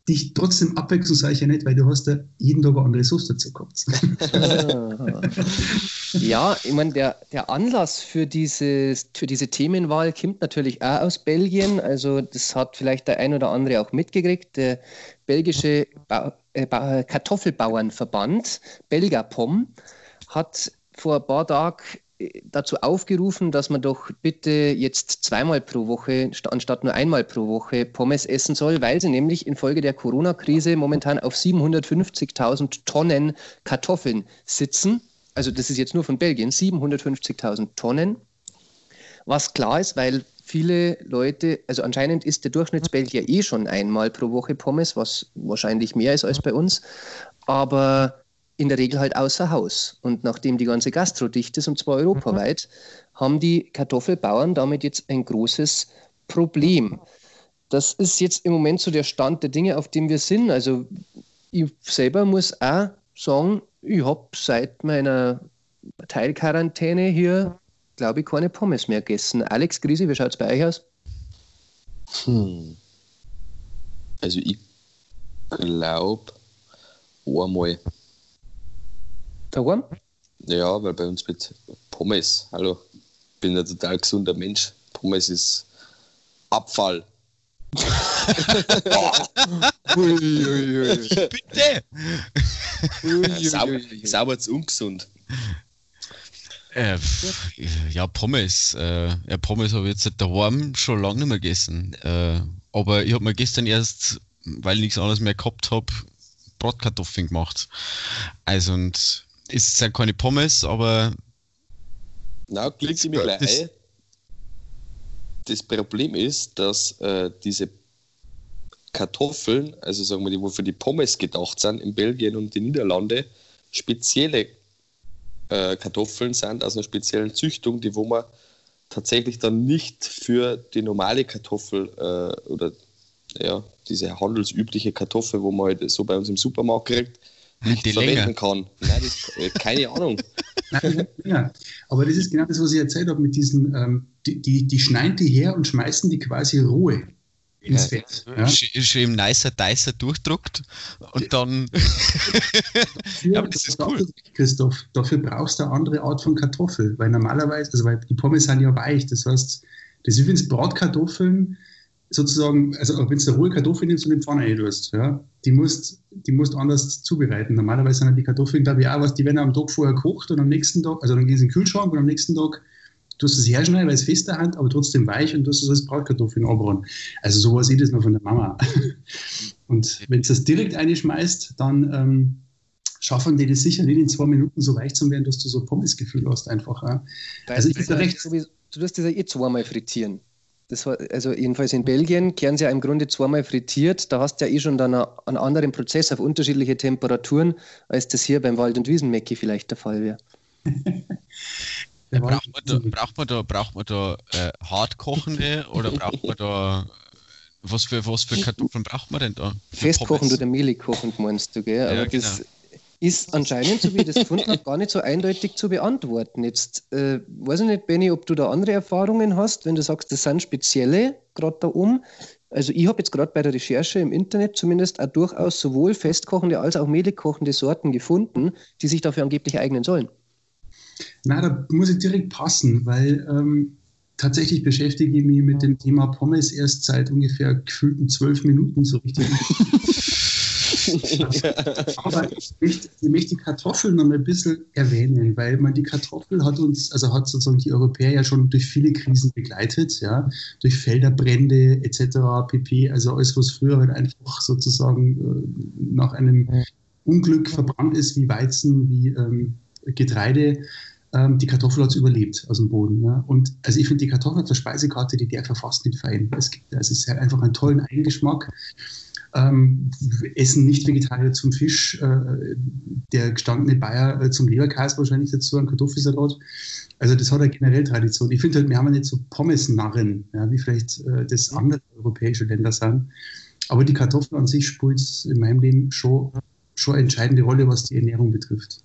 dich trotzdem abwechslungsreich ja nicht, weil du hast ja jeden Tag eine andere Soße dazu gehabt. ja, ich meine, der, der Anlass für, dieses, für diese Themenwahl kommt natürlich auch aus Belgien. Also das hat vielleicht der ein oder andere auch mitgekriegt. Der belgische ba äh, ba Kartoffelbauernverband, Belgapom, hat vor ein paar Tagen dazu aufgerufen, dass man doch bitte jetzt zweimal pro Woche anstatt nur einmal pro Woche Pommes essen soll, weil sie nämlich infolge der Corona-Krise momentan auf 750.000 Tonnen Kartoffeln sitzen. Also das ist jetzt nur von Belgien, 750.000 Tonnen. Was klar ist, weil viele Leute, also anscheinend ist der Durchschnittsbelgier eh schon einmal pro Woche Pommes, was wahrscheinlich mehr ist als bei uns. Aber in der Regel halt außer Haus. Und nachdem die ganze Gastro dicht ist, und zwar europaweit, mhm. haben die Kartoffelbauern damit jetzt ein großes Problem. Das ist jetzt im Moment so der Stand der Dinge, auf dem wir sind. Also ich selber muss auch sagen, ich habe seit meiner Teilquarantäne hier, glaube ich, keine Pommes mehr gegessen. Alex Grisi, wie schaut es bei euch aus? Hm. Also ich glaube einmal Daheim? Ja, weil bei uns mit Pommes, hallo, ich bin ein total gesunder Mensch. Pommes ist Abfall. Bitte! Ui, sauber, sauber zu ungesund. Äh, ja, Pommes. Äh, ja, Pommes habe ich jetzt daheim schon lange nicht mehr gegessen. Äh, aber ich habe mir gestern erst, weil ich nichts anderes mehr gehabt habe, Bratkartoffeln gemacht. Also und es sind keine Pommes, aber. Na, klingt ziemlich gleich das, das Problem ist, dass äh, diese Kartoffeln, also sagen wir die, wofür die Pommes gedacht sind, in Belgien und den Niederlande, spezielle äh, Kartoffeln sind aus einer speziellen Züchtung, die wo man tatsächlich dann nicht für die normale Kartoffel äh, oder ja, diese handelsübliche Kartoffel, wo man halt so bei uns im Supermarkt kriegt, nicht die verwenden Länge. kann. Nein, das, äh, keine Ahnung. Nein, ja. Aber das ist genau das, was ich erzählt habe mit diesen, ähm, die, die, die schneiden die her und schmeißen die quasi rohe ins Fett. Ja. Schön im nicer Dicer durchdruckt und dann. ja, das ist cool. Christoph, dafür brauchst du eine andere Art von Kartoffel, weil normalerweise, also weil die Pommes sind ja weich, das heißt, das ist übrigens Bratkartoffeln sozusagen, also wenn du rohe Kartoffeln nimmst und in die Pfanne eintust, ja, die musst, die musst anders zubereiten. Normalerweise sind die Kartoffeln, glaube ich, auch was, die werden am Tag vorher gekocht und am nächsten Tag, also dann gehen sie in den Kühlschrank und am nächsten Tag tust du es herschneiden, weil es fester Hand, aber trotzdem weich und tust es als Bratkartoffeln anbraten. Also so was ich das noch von der Mama. Und wenn du das direkt einschmeißt, dann ähm, schaffen die das sicher nicht in zwei Minuten so weich zu werden, dass du so Pommesgefühl hast einfach. Ja. Also ich bin recht. Du wirst das ja eh zweimal frittieren. Das war, also jedenfalls in Belgien kehren sie ja im Grunde zweimal frittiert. Da hast du ja eh schon dann einen anderen Prozess auf unterschiedliche Temperaturen, als das hier beim Wald- und Wiesenmecki vielleicht der Fall wäre. Braucht, man da, braucht man da, braucht man da äh, hartkochende oder braucht man da was für, was für Kartoffeln braucht man denn da? Festkochend oder mehlig kochend meinst du, gell? Aber ja, genau. das ist anscheinend, so wie ich das gefunden habe, gar nicht so eindeutig zu beantworten. Jetzt äh, weiß ich nicht, Benny, ob du da andere Erfahrungen hast, wenn du sagst, das sind spezielle, gerade da um. Also ich habe jetzt gerade bei der Recherche im Internet zumindest auch durchaus sowohl festkochende als auch mehlig kochende Sorten gefunden, die sich dafür angeblich eignen sollen. Na, da muss ich direkt passen, weil ähm, tatsächlich beschäftige ich mich mit dem Thema Pommes erst seit ungefähr gefühlten zwölf Minuten so richtig. Aber ich möchte, ich möchte die Kartoffeln noch mal ein bisschen erwähnen, weil man die Kartoffel hat uns, also hat sozusagen die Europäer ja schon durch viele Krisen begleitet, ja, durch Felderbrände etc. pp. Also alles, was früher halt einfach sozusagen äh, nach einem Unglück verbrannt ist, wie Weizen, wie ähm, Getreide, ähm, die Kartoffel hat es überlebt aus dem Boden. Ja. Und also ich finde die Kartoffel zur Speisekarte, die darf fast nicht fein. Es, gibt, also es ist einfach einen tollen Eigengeschmack. Ähm, essen Nicht-Vegetarier zum Fisch, äh, der gestandene Bayer äh, zum Leberkäse wahrscheinlich dazu, ein Kartoffelsalat. Also das hat eine generell Tradition. Ich finde halt, wir haben ja nicht so Pommes-Narren, ja, wie vielleicht äh, das andere europäische Länder sind. Aber die Kartoffel an sich spielt in meinem Leben schon, schon eine entscheidende Rolle, was die Ernährung betrifft.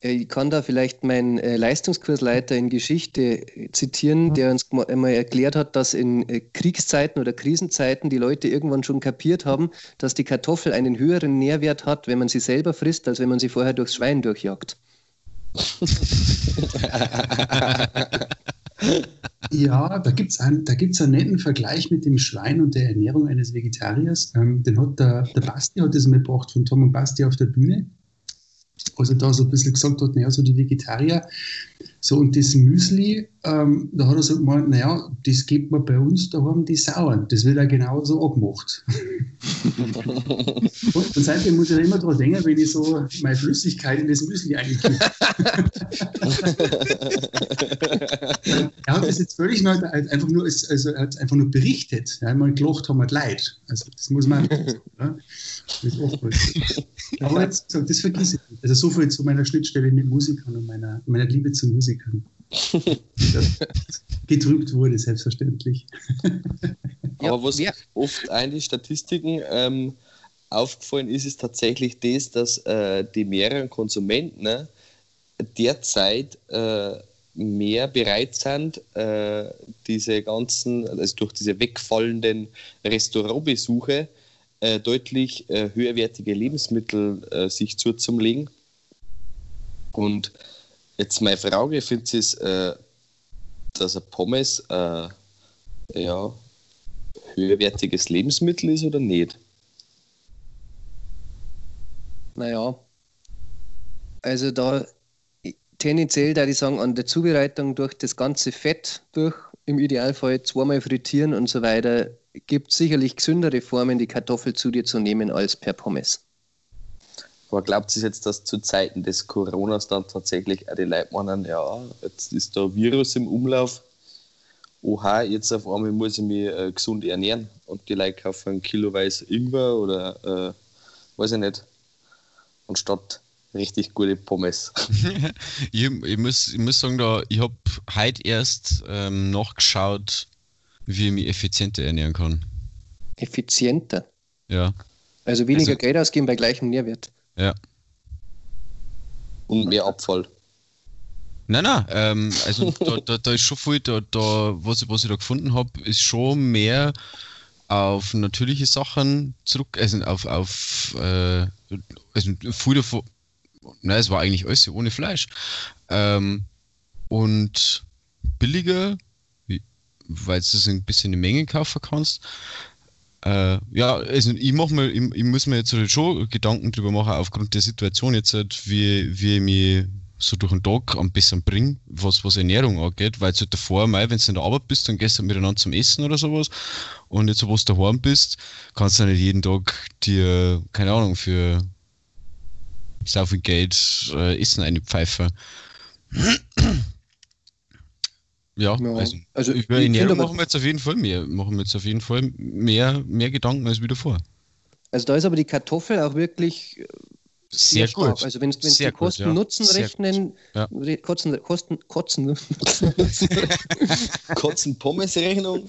Äh, ich kann da vielleicht meinen äh, Leistungskursleiter in Geschichte äh, zitieren, der uns einmal erklärt hat, dass in Kriegszeiten oder Krisenzeiten die Leute irgendwann schon kapiert haben, dass die Kartoffel einen höheren Nährwert hat, wenn man sie selber frisst, als wenn man sie vorher durchs Schwein durchjagt. ja, da gibt es einen, einen netten Vergleich mit dem Schwein und der Ernährung eines Vegetariers. Ähm, den hat der, der Basti hat das mitgebracht von Tom und Basti auf der Bühne also da so ein bisschen gesagt hat, naja, so die Vegetarier, so und das Müsli, ähm, da hat er so gemeint, naja, das gibt man bei uns da haben die Sauern. Das wird auch genauso abgemacht. und, und seitdem muss ich immer dran denken, wenn ich so meine Flüssigkeit in das Müsli einkippe. er hat das jetzt völlig neu, einfach nur, also er hat einfach nur berichtet. Ja, man gelacht haben wir leid. Also das muss man, ja, das Aber jetzt, das vergiss ich nicht. Also so viel zu meiner Schnittstelle mit Musikern und meiner, meiner Liebe zu Musikern. getrübt wurde, selbstverständlich. Aber was ja. oft eigentlich Statistiken ähm, aufgefallen ist, ist tatsächlich das, dass äh, die mehreren Konsumenten ne, derzeit äh, mehr bereit sind, äh, diese ganzen, also durch diese wegfallenden Restaurantbesuche äh, deutlich äh, höherwertige Lebensmittel äh, sich zuzulegen. Und Jetzt meine Frage, findet ihr äh, dass ein Pommes äh, ja, höherwertiges Lebensmittel ist oder nicht? Naja, also da tendenziell da die sagen, an der Zubereitung durch das ganze Fett durch, im Idealfall zweimal frittieren und so weiter, gibt es sicherlich gesündere Formen, die Kartoffel zu dir zu nehmen als per Pommes. Aber glaubt ihr jetzt, dass zu Zeiten des Coronas dann tatsächlich auch die Leute meinen, ja, jetzt ist da ein Virus im Umlauf, oha, jetzt auf einmal muss ich mich äh, gesund ernähren und die Leute kaufen ein Kiloweise Ingwer oder äh, weiß ich nicht, anstatt richtig gute Pommes. ich, ich, muss, ich muss sagen, da, ich habe heute erst ähm, nachgeschaut, wie ich mich effizienter ernähren kann. Effizienter? Ja. Also weniger also, Geld ausgeben bei gleichem Nährwert. Ja. Und mehr Abfall. Nein, nein, ähm, also da, da, da, ist schon viel, da, da, was, ich, was ich da gefunden habe, ist schon mehr auf natürliche Sachen zurück, also auf, auf äh, also viel davon, nein, es war eigentlich alles ohne Fleisch. Ähm, und billiger, weil du es ein bisschen in Menge kaufen kannst. Äh, ja, also ich, mach mir, ich, ich, muss mir jetzt halt schon Gedanken drüber machen, aufgrund der Situation jetzt, halt, wie, wie ich mich so durch den Tag am besten bringe, was, was Ernährung angeht, weil du halt davor mal, wenn du in der Arbeit bist, dann gehst du miteinander zum Essen oder sowas und jetzt, wo du daheim bist, kannst du nicht jeden Tag dir, keine Ahnung, für so viel Geld äh, Essen einpfeifen. Ja, ja, also, also über Ernährung machen wir jetzt auf jeden Fall mehr, machen wir jetzt auf jeden Fall mehr, mehr Gedanken als wieder vor. Also da ist aber die Kartoffel auch wirklich Sehr stark. gut. Also wenn du Sehr die gut, Kosten-Nutzen ja. Sehr rechnen, Ja. re- Kosten, Kosten, Kotzen, Kotzen Pommes-Rechnung.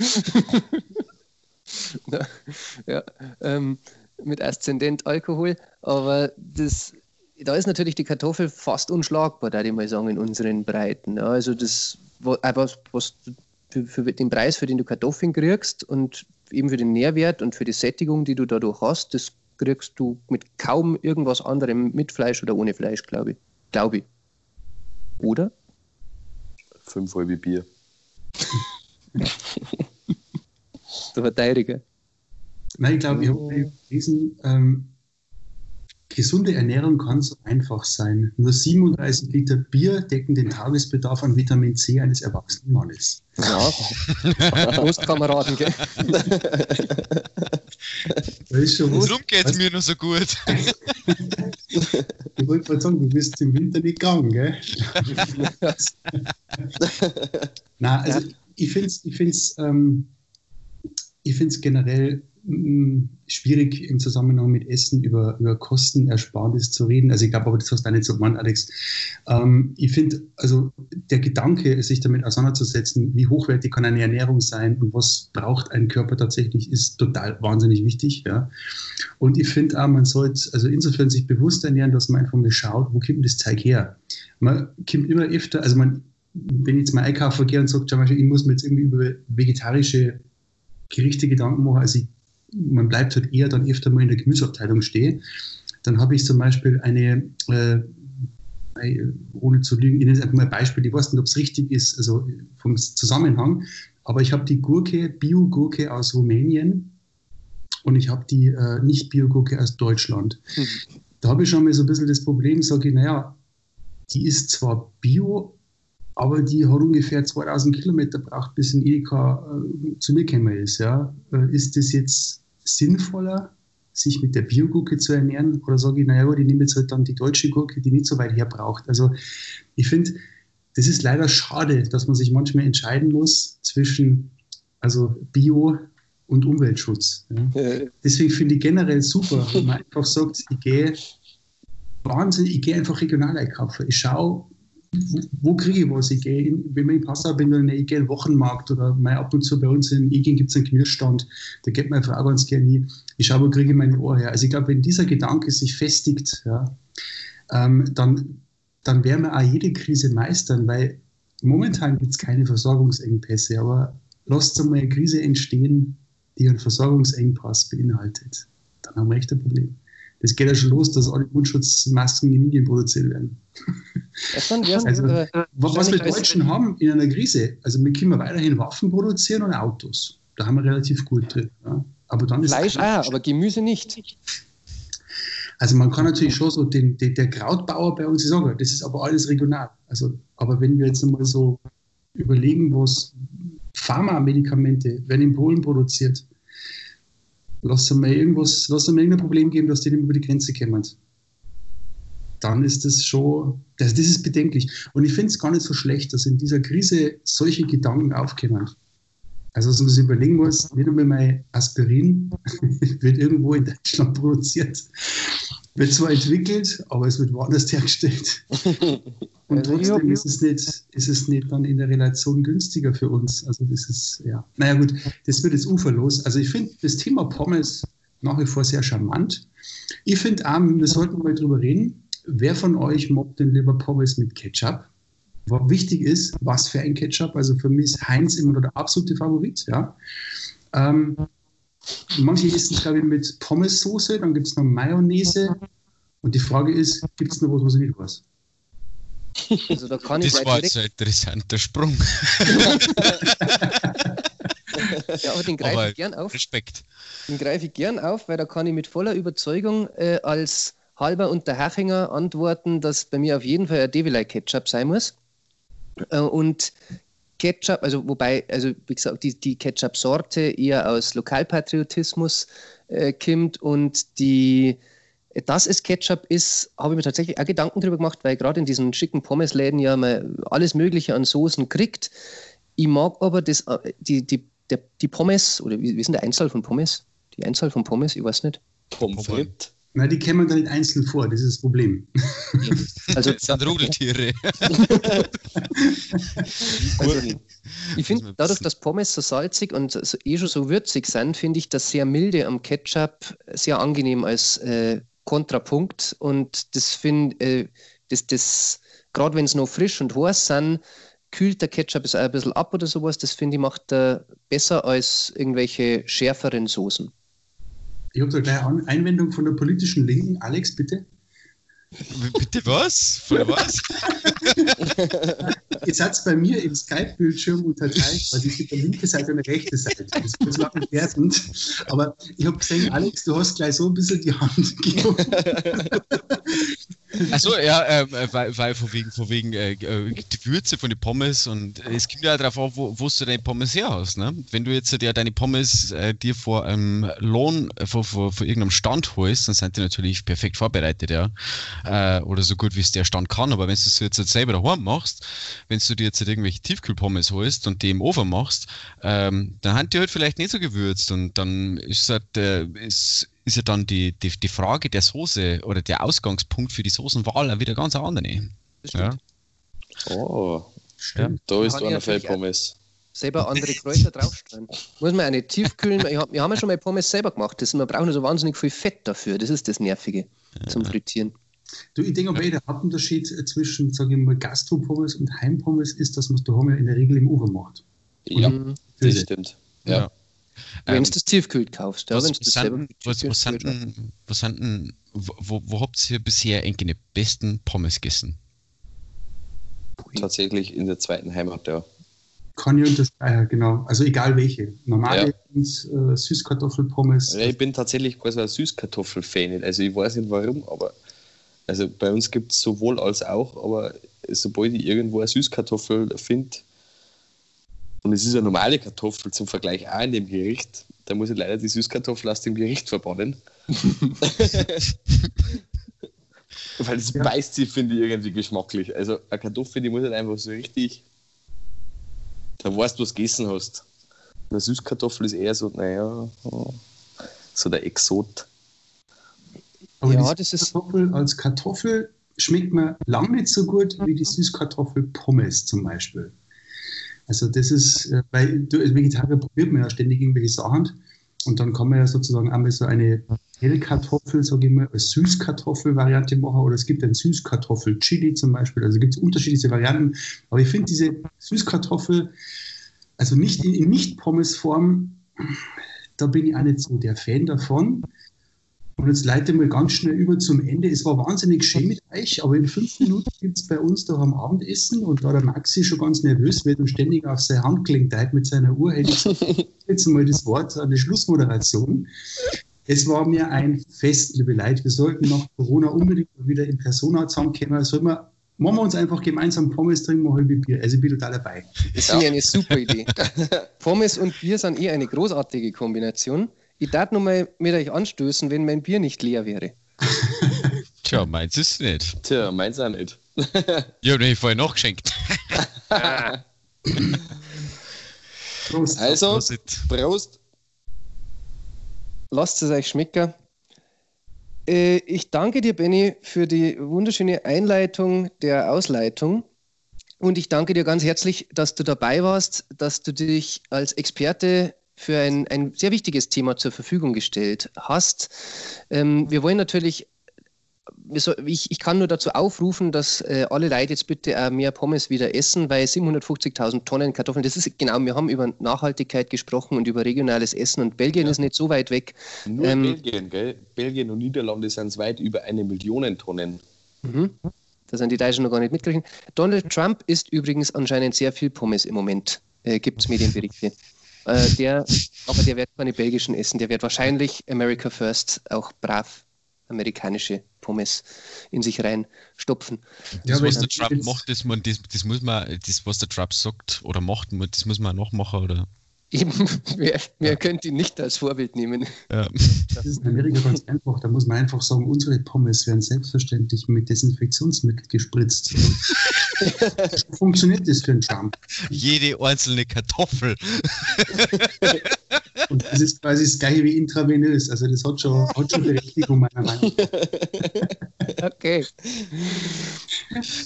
ja, ähm, mit Aszendent Alkohol, aber das, da ist natürlich die Kartoffel fast unschlagbar, da ich mal sagen, in unseren Breiten. Ja, also das, wa- was, was du für, für den Preis, für den du Kartoffeln kriegst und eben für den Nährwert und für die Sättigung, die du dadurch hast, das kriegst du mit kaum irgendwas anderem mit Fleisch oder ohne Fleisch, glaube ich. Glaube ich. Oder? Fünf halbe Bier. Der Verteidiger. Nein, ich glaube, ich habe gelesen, ähm, gesunde Ernährung kann so einfach sein. Nur 37 Liter Bier decken den Tagesbedarf an Vitamin C eines erwachsenen Mannes. Ja. Prost, Kameraden, gell? Das ist schon was. Darum geht es mir nur so gut. Ich wollte gerade sagen, du bist im Winter nicht krank, gell? Nein, also ich finde es ich find's, ähm, ich find's generell schwierig im Zusammenhang mit Essen über, über Kostenersparnis zu reden. Also ich glaube aber, das hast du nicht so gemeint, Alex. Ähm, ich finde, also der Gedanke, sich damit auseinanderzusetzen, wie hochwertig kann eine Ernährung sein und was braucht ein Körper tatsächlich, ist total wahnsinnig wichtig. Ja. Und ich finde auch, man sollte also insofern sich bewusst ernähren, dass man einfach mal schaut, wo kommt das Zeug her? Man kommt immer öfter, also man, wenn ich jetzt mal einkaufen gehe und sage, ich muss mir jetzt irgendwie über vegetarische Gerichte Gedanken machen, also ich, man bleibt halt eher dann öfter mal in der Gemüseabteilung stehen, dann habe ich zum Beispiel eine, äh, ohne zu lügen, ich nenne einfach mal ein Beispiel, ich weiß nicht, ob es richtig ist, also vom Zusammenhang, aber ich habe die Gurke, Bio-Gurke aus Rumänien und ich habe die äh, Nicht-Bio-Gurke aus Deutschland. Mhm. Da habe ich schon mal so ein bisschen das Problem, sage ich, naja, die ist zwar Bio, aber die hat ungefähr 2000 Kilometer braucht, bis ein Edeka äh, zu mir gekommen ist. Ja? Äh, ist das jetzt sinnvoller, sich mit der Biogurke zu ernähren? Oder sage ich, naja, gut, ich nehme jetzt halt dann die deutsche Gurke, die nicht so weit her braucht. Also ich finde, das ist leider schade, dass man sich manchmal entscheiden muss zwischen also Bio und Umweltschutz. Ja? Äh, Deswegen finde ich generell super, wenn man einfach sagt, ich gehe Wahnsinn, ich gehe einfach regional einkaufen. Ich schaue, wo, kriege ich was? Ich gehe, wenn ich in Passau bin, dann ich gehe in den Wochenmarkt oder mal ab und zu bei uns in Igen gibt es einen Gemüsestand, da geht meine Frau ganz gerne hin. Ich schaue, wo kriege ich meine Ohr her. Also ich glaube, wenn dieser Gedanke sich festigt, ja, ähm, dann, dann werden wir auch jede Krise meistern, weil momentan gibt es keine Versorgungsengpässe, aber lasst einmal eine Krise entstehen, die einen Versorgungsengpass beinhaltet. Dann haben wir echt ein Problem. Das geht ja schon los, dass alle Mundschutzmasken in Indien produziert werden. Also, äh, Was wir Deutschen haben in einer Krise, also wir können weiterhin Waffen produzieren und Autos. Da haben wir relativ gut drin. Ja. Aber dann ist Fleisch auch, aber Gemüse nicht. Also man kann natürlich schon so den, den, der Krautbauer bei uns sagen, das ist aber alles regional. Also, aber wenn wir jetzt einmal so überlegen, was Pharmamedikamente werden in Polen produziert, lass mal irgendwas, lass mal irgendein Problem geben, dass die nicht über die Grenze kommen. Dann ist das schon, das, das ist bedenklich. Und ich finde es gar nicht so schlecht, dass in dieser Krise solche Gedanken aufkommen. Also, dass man sich überlegen muss, nicht einmal mein Aspirin wird irgendwo in Deutschland produziert. Wird zwar entwickelt, aber es wird woanders hergestellt. Und Also, trotzdem ist es, nicht, ist es nicht dann in der Relation günstiger für uns. Also, das ist, ja. Naja, gut, das wird jetzt uferlos. Also, ich finde das Thema Pommes nach wie vor sehr charmant. Ich finde auch, wir sollten mal drüber reden, wer von euch mag denn lieber Pommes mit Ketchup? Was wichtig ist, was für ein Ketchup. Also für mich ist Heinz immer noch der absolute Favorit. Ja. Ähm, manche essen es, glaube ich, mit Pommessoße, dann gibt es noch Mayonnaise. Und die Frage ist, gibt es noch was, was ich nicht weiß? Also da kann ich Das gleich war jetzt ein interessanter Sprung. ja, aber den greife aber- ich gern auf. Respekt. Den greife ich gern auf, weil da kann ich mit voller Überzeugung äh, als Halber und der Hachinger antworten, dass bei mir auf jeden Fall ein Devilei Ketchup sein muss. Äh, und Ketchup, also wobei, also wie gesagt, die, die Ketchup-Sorte eher aus Lokalpatriotismus äh, kommt und die, dass es Ketchup ist, habe ich mir tatsächlich auch Gedanken drüber gemacht, weil gerade in diesen schicken Pommesläden ja man alles Mögliche an Soßen kriegt. Ich mag aber das, äh, die, die, der, die Pommes, oder wie, wie ist denn der Einzahl von Pommes? Die Einzahl von Pommes, ich weiß nicht. Pommes frites. Nein, die kämen da nicht einzeln vor, das ist das Problem. Also das sind Rudeltiere. also, ich finde, dadurch, dass Pommes so salzig und so, eh schon so würzig sind, finde ich das sehr milde am Ketchup sehr angenehm als äh, Kontrapunkt. Und das finde äh, das, das, gerade wenn es noch frisch und heiß sind, kühlt der Ketchup es auch ein bisschen ab oder sowas. Das finde ich macht er besser als irgendwelche schärferen Soßen. Ich habe da gleich eine Einwendung von der politischen Linken. Alex, bitte. Bitte was? Von was? Ihr seid bei mir im Skype-Bildschirm unterteilt, weil ich eine linke Seite und eine rechte Seite. Das ist lang wertend. Aber ich habe gesehen, Alex, du hast gleich so ein bisschen die Hand gegeben. Achso, ja, äh, weil, weil von wegen, von wegen äh, äh, die Würze von den Pommes und es kommt ja darauf an, wo, wo du deine Pommes her hast. Ne? Wenn du jetzt ja deine Pommes äh, dir vor einem Lohn, äh, vor, vor, vor irgendeinem Stand holst, dann sind die natürlich perfekt vorbereitet, ja. Äh, oder so gut wie es der Stand kann. Aber wenn du es jetzt selber daheim machst, wenn du dir jetzt irgendwelche Tiefkühlpommes holst und die im Ofen machst, ähm, dann haben die halt vielleicht nicht so gewürzt und dann ist halt, äh, ist, ist ja dann die, die, die Frage der Soße oder der Ausgangspunkt für die Soßenwahl auch wieder ganz andere. Ja. Oh, stimmt. Da ist einer für Pommes. Selber andere Kräuter draufstellen. Muss man eine tiefkühlen. Wir haben ja schon mal Pommes selber gemacht. Das, man braucht nur so wahnsinnig viel Fett dafür. Das ist das Nervige zum Frittieren. Du, ich denke, der Hauptunterschied zwischen, sage ich mal, Gastropommes und Heimpommes ist, dass man es daheim ja in der Regel im Ofen macht. Ja, mhm. das stimmt. Ja. Wenn ähm, du das tiefkühlt kaufst, ja, was, wenn du das selber was, was, sind denn, was sind denn, wo, wo habt ihr bisher eigentlich die besten Pommes gegessen? Tatsächlich in der zweiten Heimat, ja. Kann ich unterstreichen, genau. Also egal welche. Normale ja. äh, Süßkartoffelpommes. Ja, ich bin tatsächlich quasi ein Süßkartoffel-Fan. Also ich weiß nicht warum, aber also bei uns gibt es sowohl als auch, aber sobald ich irgendwo eine Süßkartoffel finde, und es ist eine normale Kartoffel zum Vergleich auch in dem Gericht, da muss ich leider die Süßkartoffel aus dem Gericht verbannen. Weil das ja. beißt sie, finde ich, irgendwie geschmacklich. Also eine Kartoffel, die muss halt einfach so richtig, da weißt du, was du gegessen hast. Eine Süßkartoffel ist eher so, naja, so der Exot. Aber ja, das ist Kartoffel als Kartoffel schmeckt mir lang nicht so gut wie die Süßkartoffel Pommes zum Beispiel. Also das ist, äh, weil du als Vegetarier probiert man ja ständig irgendwelche Sachen und dann kann man ja sozusagen einmal so eine Hellkartoffel, sage ich mal, als Süßkartoffel-Variante machen oder es gibt ein Süßkartoffel-Chili zum Beispiel. Also gibt es unterschiedliche Varianten. Aber ich finde diese Süßkartoffel, also nicht in, in Nicht-Pommes-Form, da bin ich auch nicht so der Fan davon. Und jetzt leite mal ganz schnell über zum Ende. Es war wahnsinnig schön mit euch, aber in fünf Minuten gibt es bei uns doch am Abendessen und da der Maxi schon ganz nervös wird und ständig auf seine Hand klingt mit seiner Uhr, hätte ich jetzt mal das Wort an die Schlussmoderation. Es war mir ein Fest, liebe Leute. Wir sollten nach Corona unbedingt wieder in Persona zusammenkommen. Sollen wir machen wir uns einfach gemeinsam Pommes trinken, mal halbe Bier. Also ich bin total dabei. Das finde ich eine super Idee. Pommes und Bier sind eh eine großartige Kombination. Ich darf noch mal mit euch anstößen, wenn mein Bier nicht leer wäre. Tja, meins ist nicht. Tja, meins auch nicht. ja, den ich vorher noch geschenkt. Prost. Also, Prost. Lasst es euch schmecken. Äh, ich danke dir, Benny, für die wunderschöne Einleitung der Ausleitung. Und ich danke dir ganz herzlich, dass du dabei warst, dass du dich als Experte für ein, ein sehr wichtiges Thema zur Verfügung gestellt hast. Ähm, wir wollen natürlich ich, ich, kann nur dazu aufrufen, dass äh, alle Leute jetzt bitte äh, mehr Pommes wieder essen, weil 750.000 Tonnen Kartoffeln, das ist genau, wir haben über Nachhaltigkeit gesprochen und über regionales Essen und Belgien ja. ist nicht so weit weg. Nur ähm, Belgien, gell? Belgien und Niederlande sind weit über eine Million Tonnen. Mhm. Da sind die Deutschen noch gar nicht mitgerechnet. Donald Trump isst übrigens anscheinend sehr viel Pommes im Moment, äh, gibt es Medienberichte. Äh, der, aber der wird keine belgischen essen, der wird wahrscheinlich America First auch brav amerikanische Pommes in sich reinstopfen. Das, ja, was der Trump macht, das, man, das, das muss man, das, was der Trump sagt oder macht, das muss man noch machen, oder? Eben, wer, wer könnte ihn nicht als Vorbild nehmen? Ja. Das ist in Amerika ganz einfach. Da muss man einfach sagen, unsere Pommes werden selbstverständlich mit Desinfektionsmittel gespritzt. Funktioniert das für einen Trump? Jede einzelne Kartoffel. Und das ist quasi das gleiche wie intravenös. Also das hat schon, hat schon Berechtigung, meiner Meinung nach. Okay.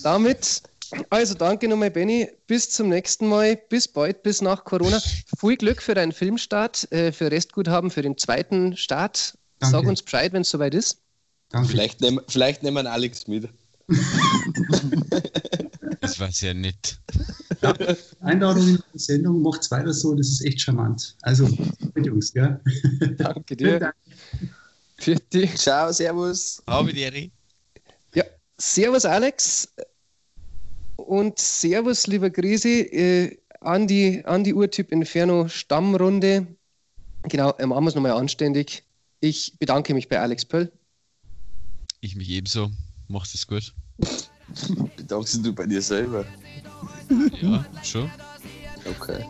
Damit, also danke nochmal, Benny. Bis zum nächsten Mal. Bis bald, bis nach Corona. Viel Glück für deinen Filmstart, äh, für Restguthaben, für den zweiten Start. Danke. Sag uns Bescheid, wenn es soweit ist. Danke. Vielleicht, nehm, vielleicht nehmen wir Alex mit. das war sehr nett. Ja, Einladung in die Sendung, macht's weiter so, das ist echt charmant. Also, mit Jungs, ja. Danke dir. Dank. Für dich. Ciao, servus. Habe die Ja, servus Alex und servus lieber Grisi äh, an, die, an die Urtyp Inferno Stammrunde. Genau, machen wir es nochmal anständig. Ich bedanke mich bei Alex Pöll. Ich mich ebenso. Machst es gut. Bedankst du bei dir selber? Ja, schon. Okay.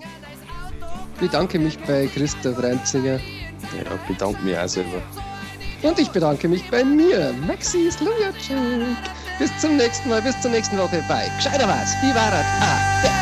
Bedanke mich bei Christoph Reinzinger. Ja, bedanke mich auch selber. Und ich bedanke mich bei mir, Maxi Slujacek. Bis zum nächsten Mal, bis zur nächsten Woche bei Gescheiter was. War das? Ah, der.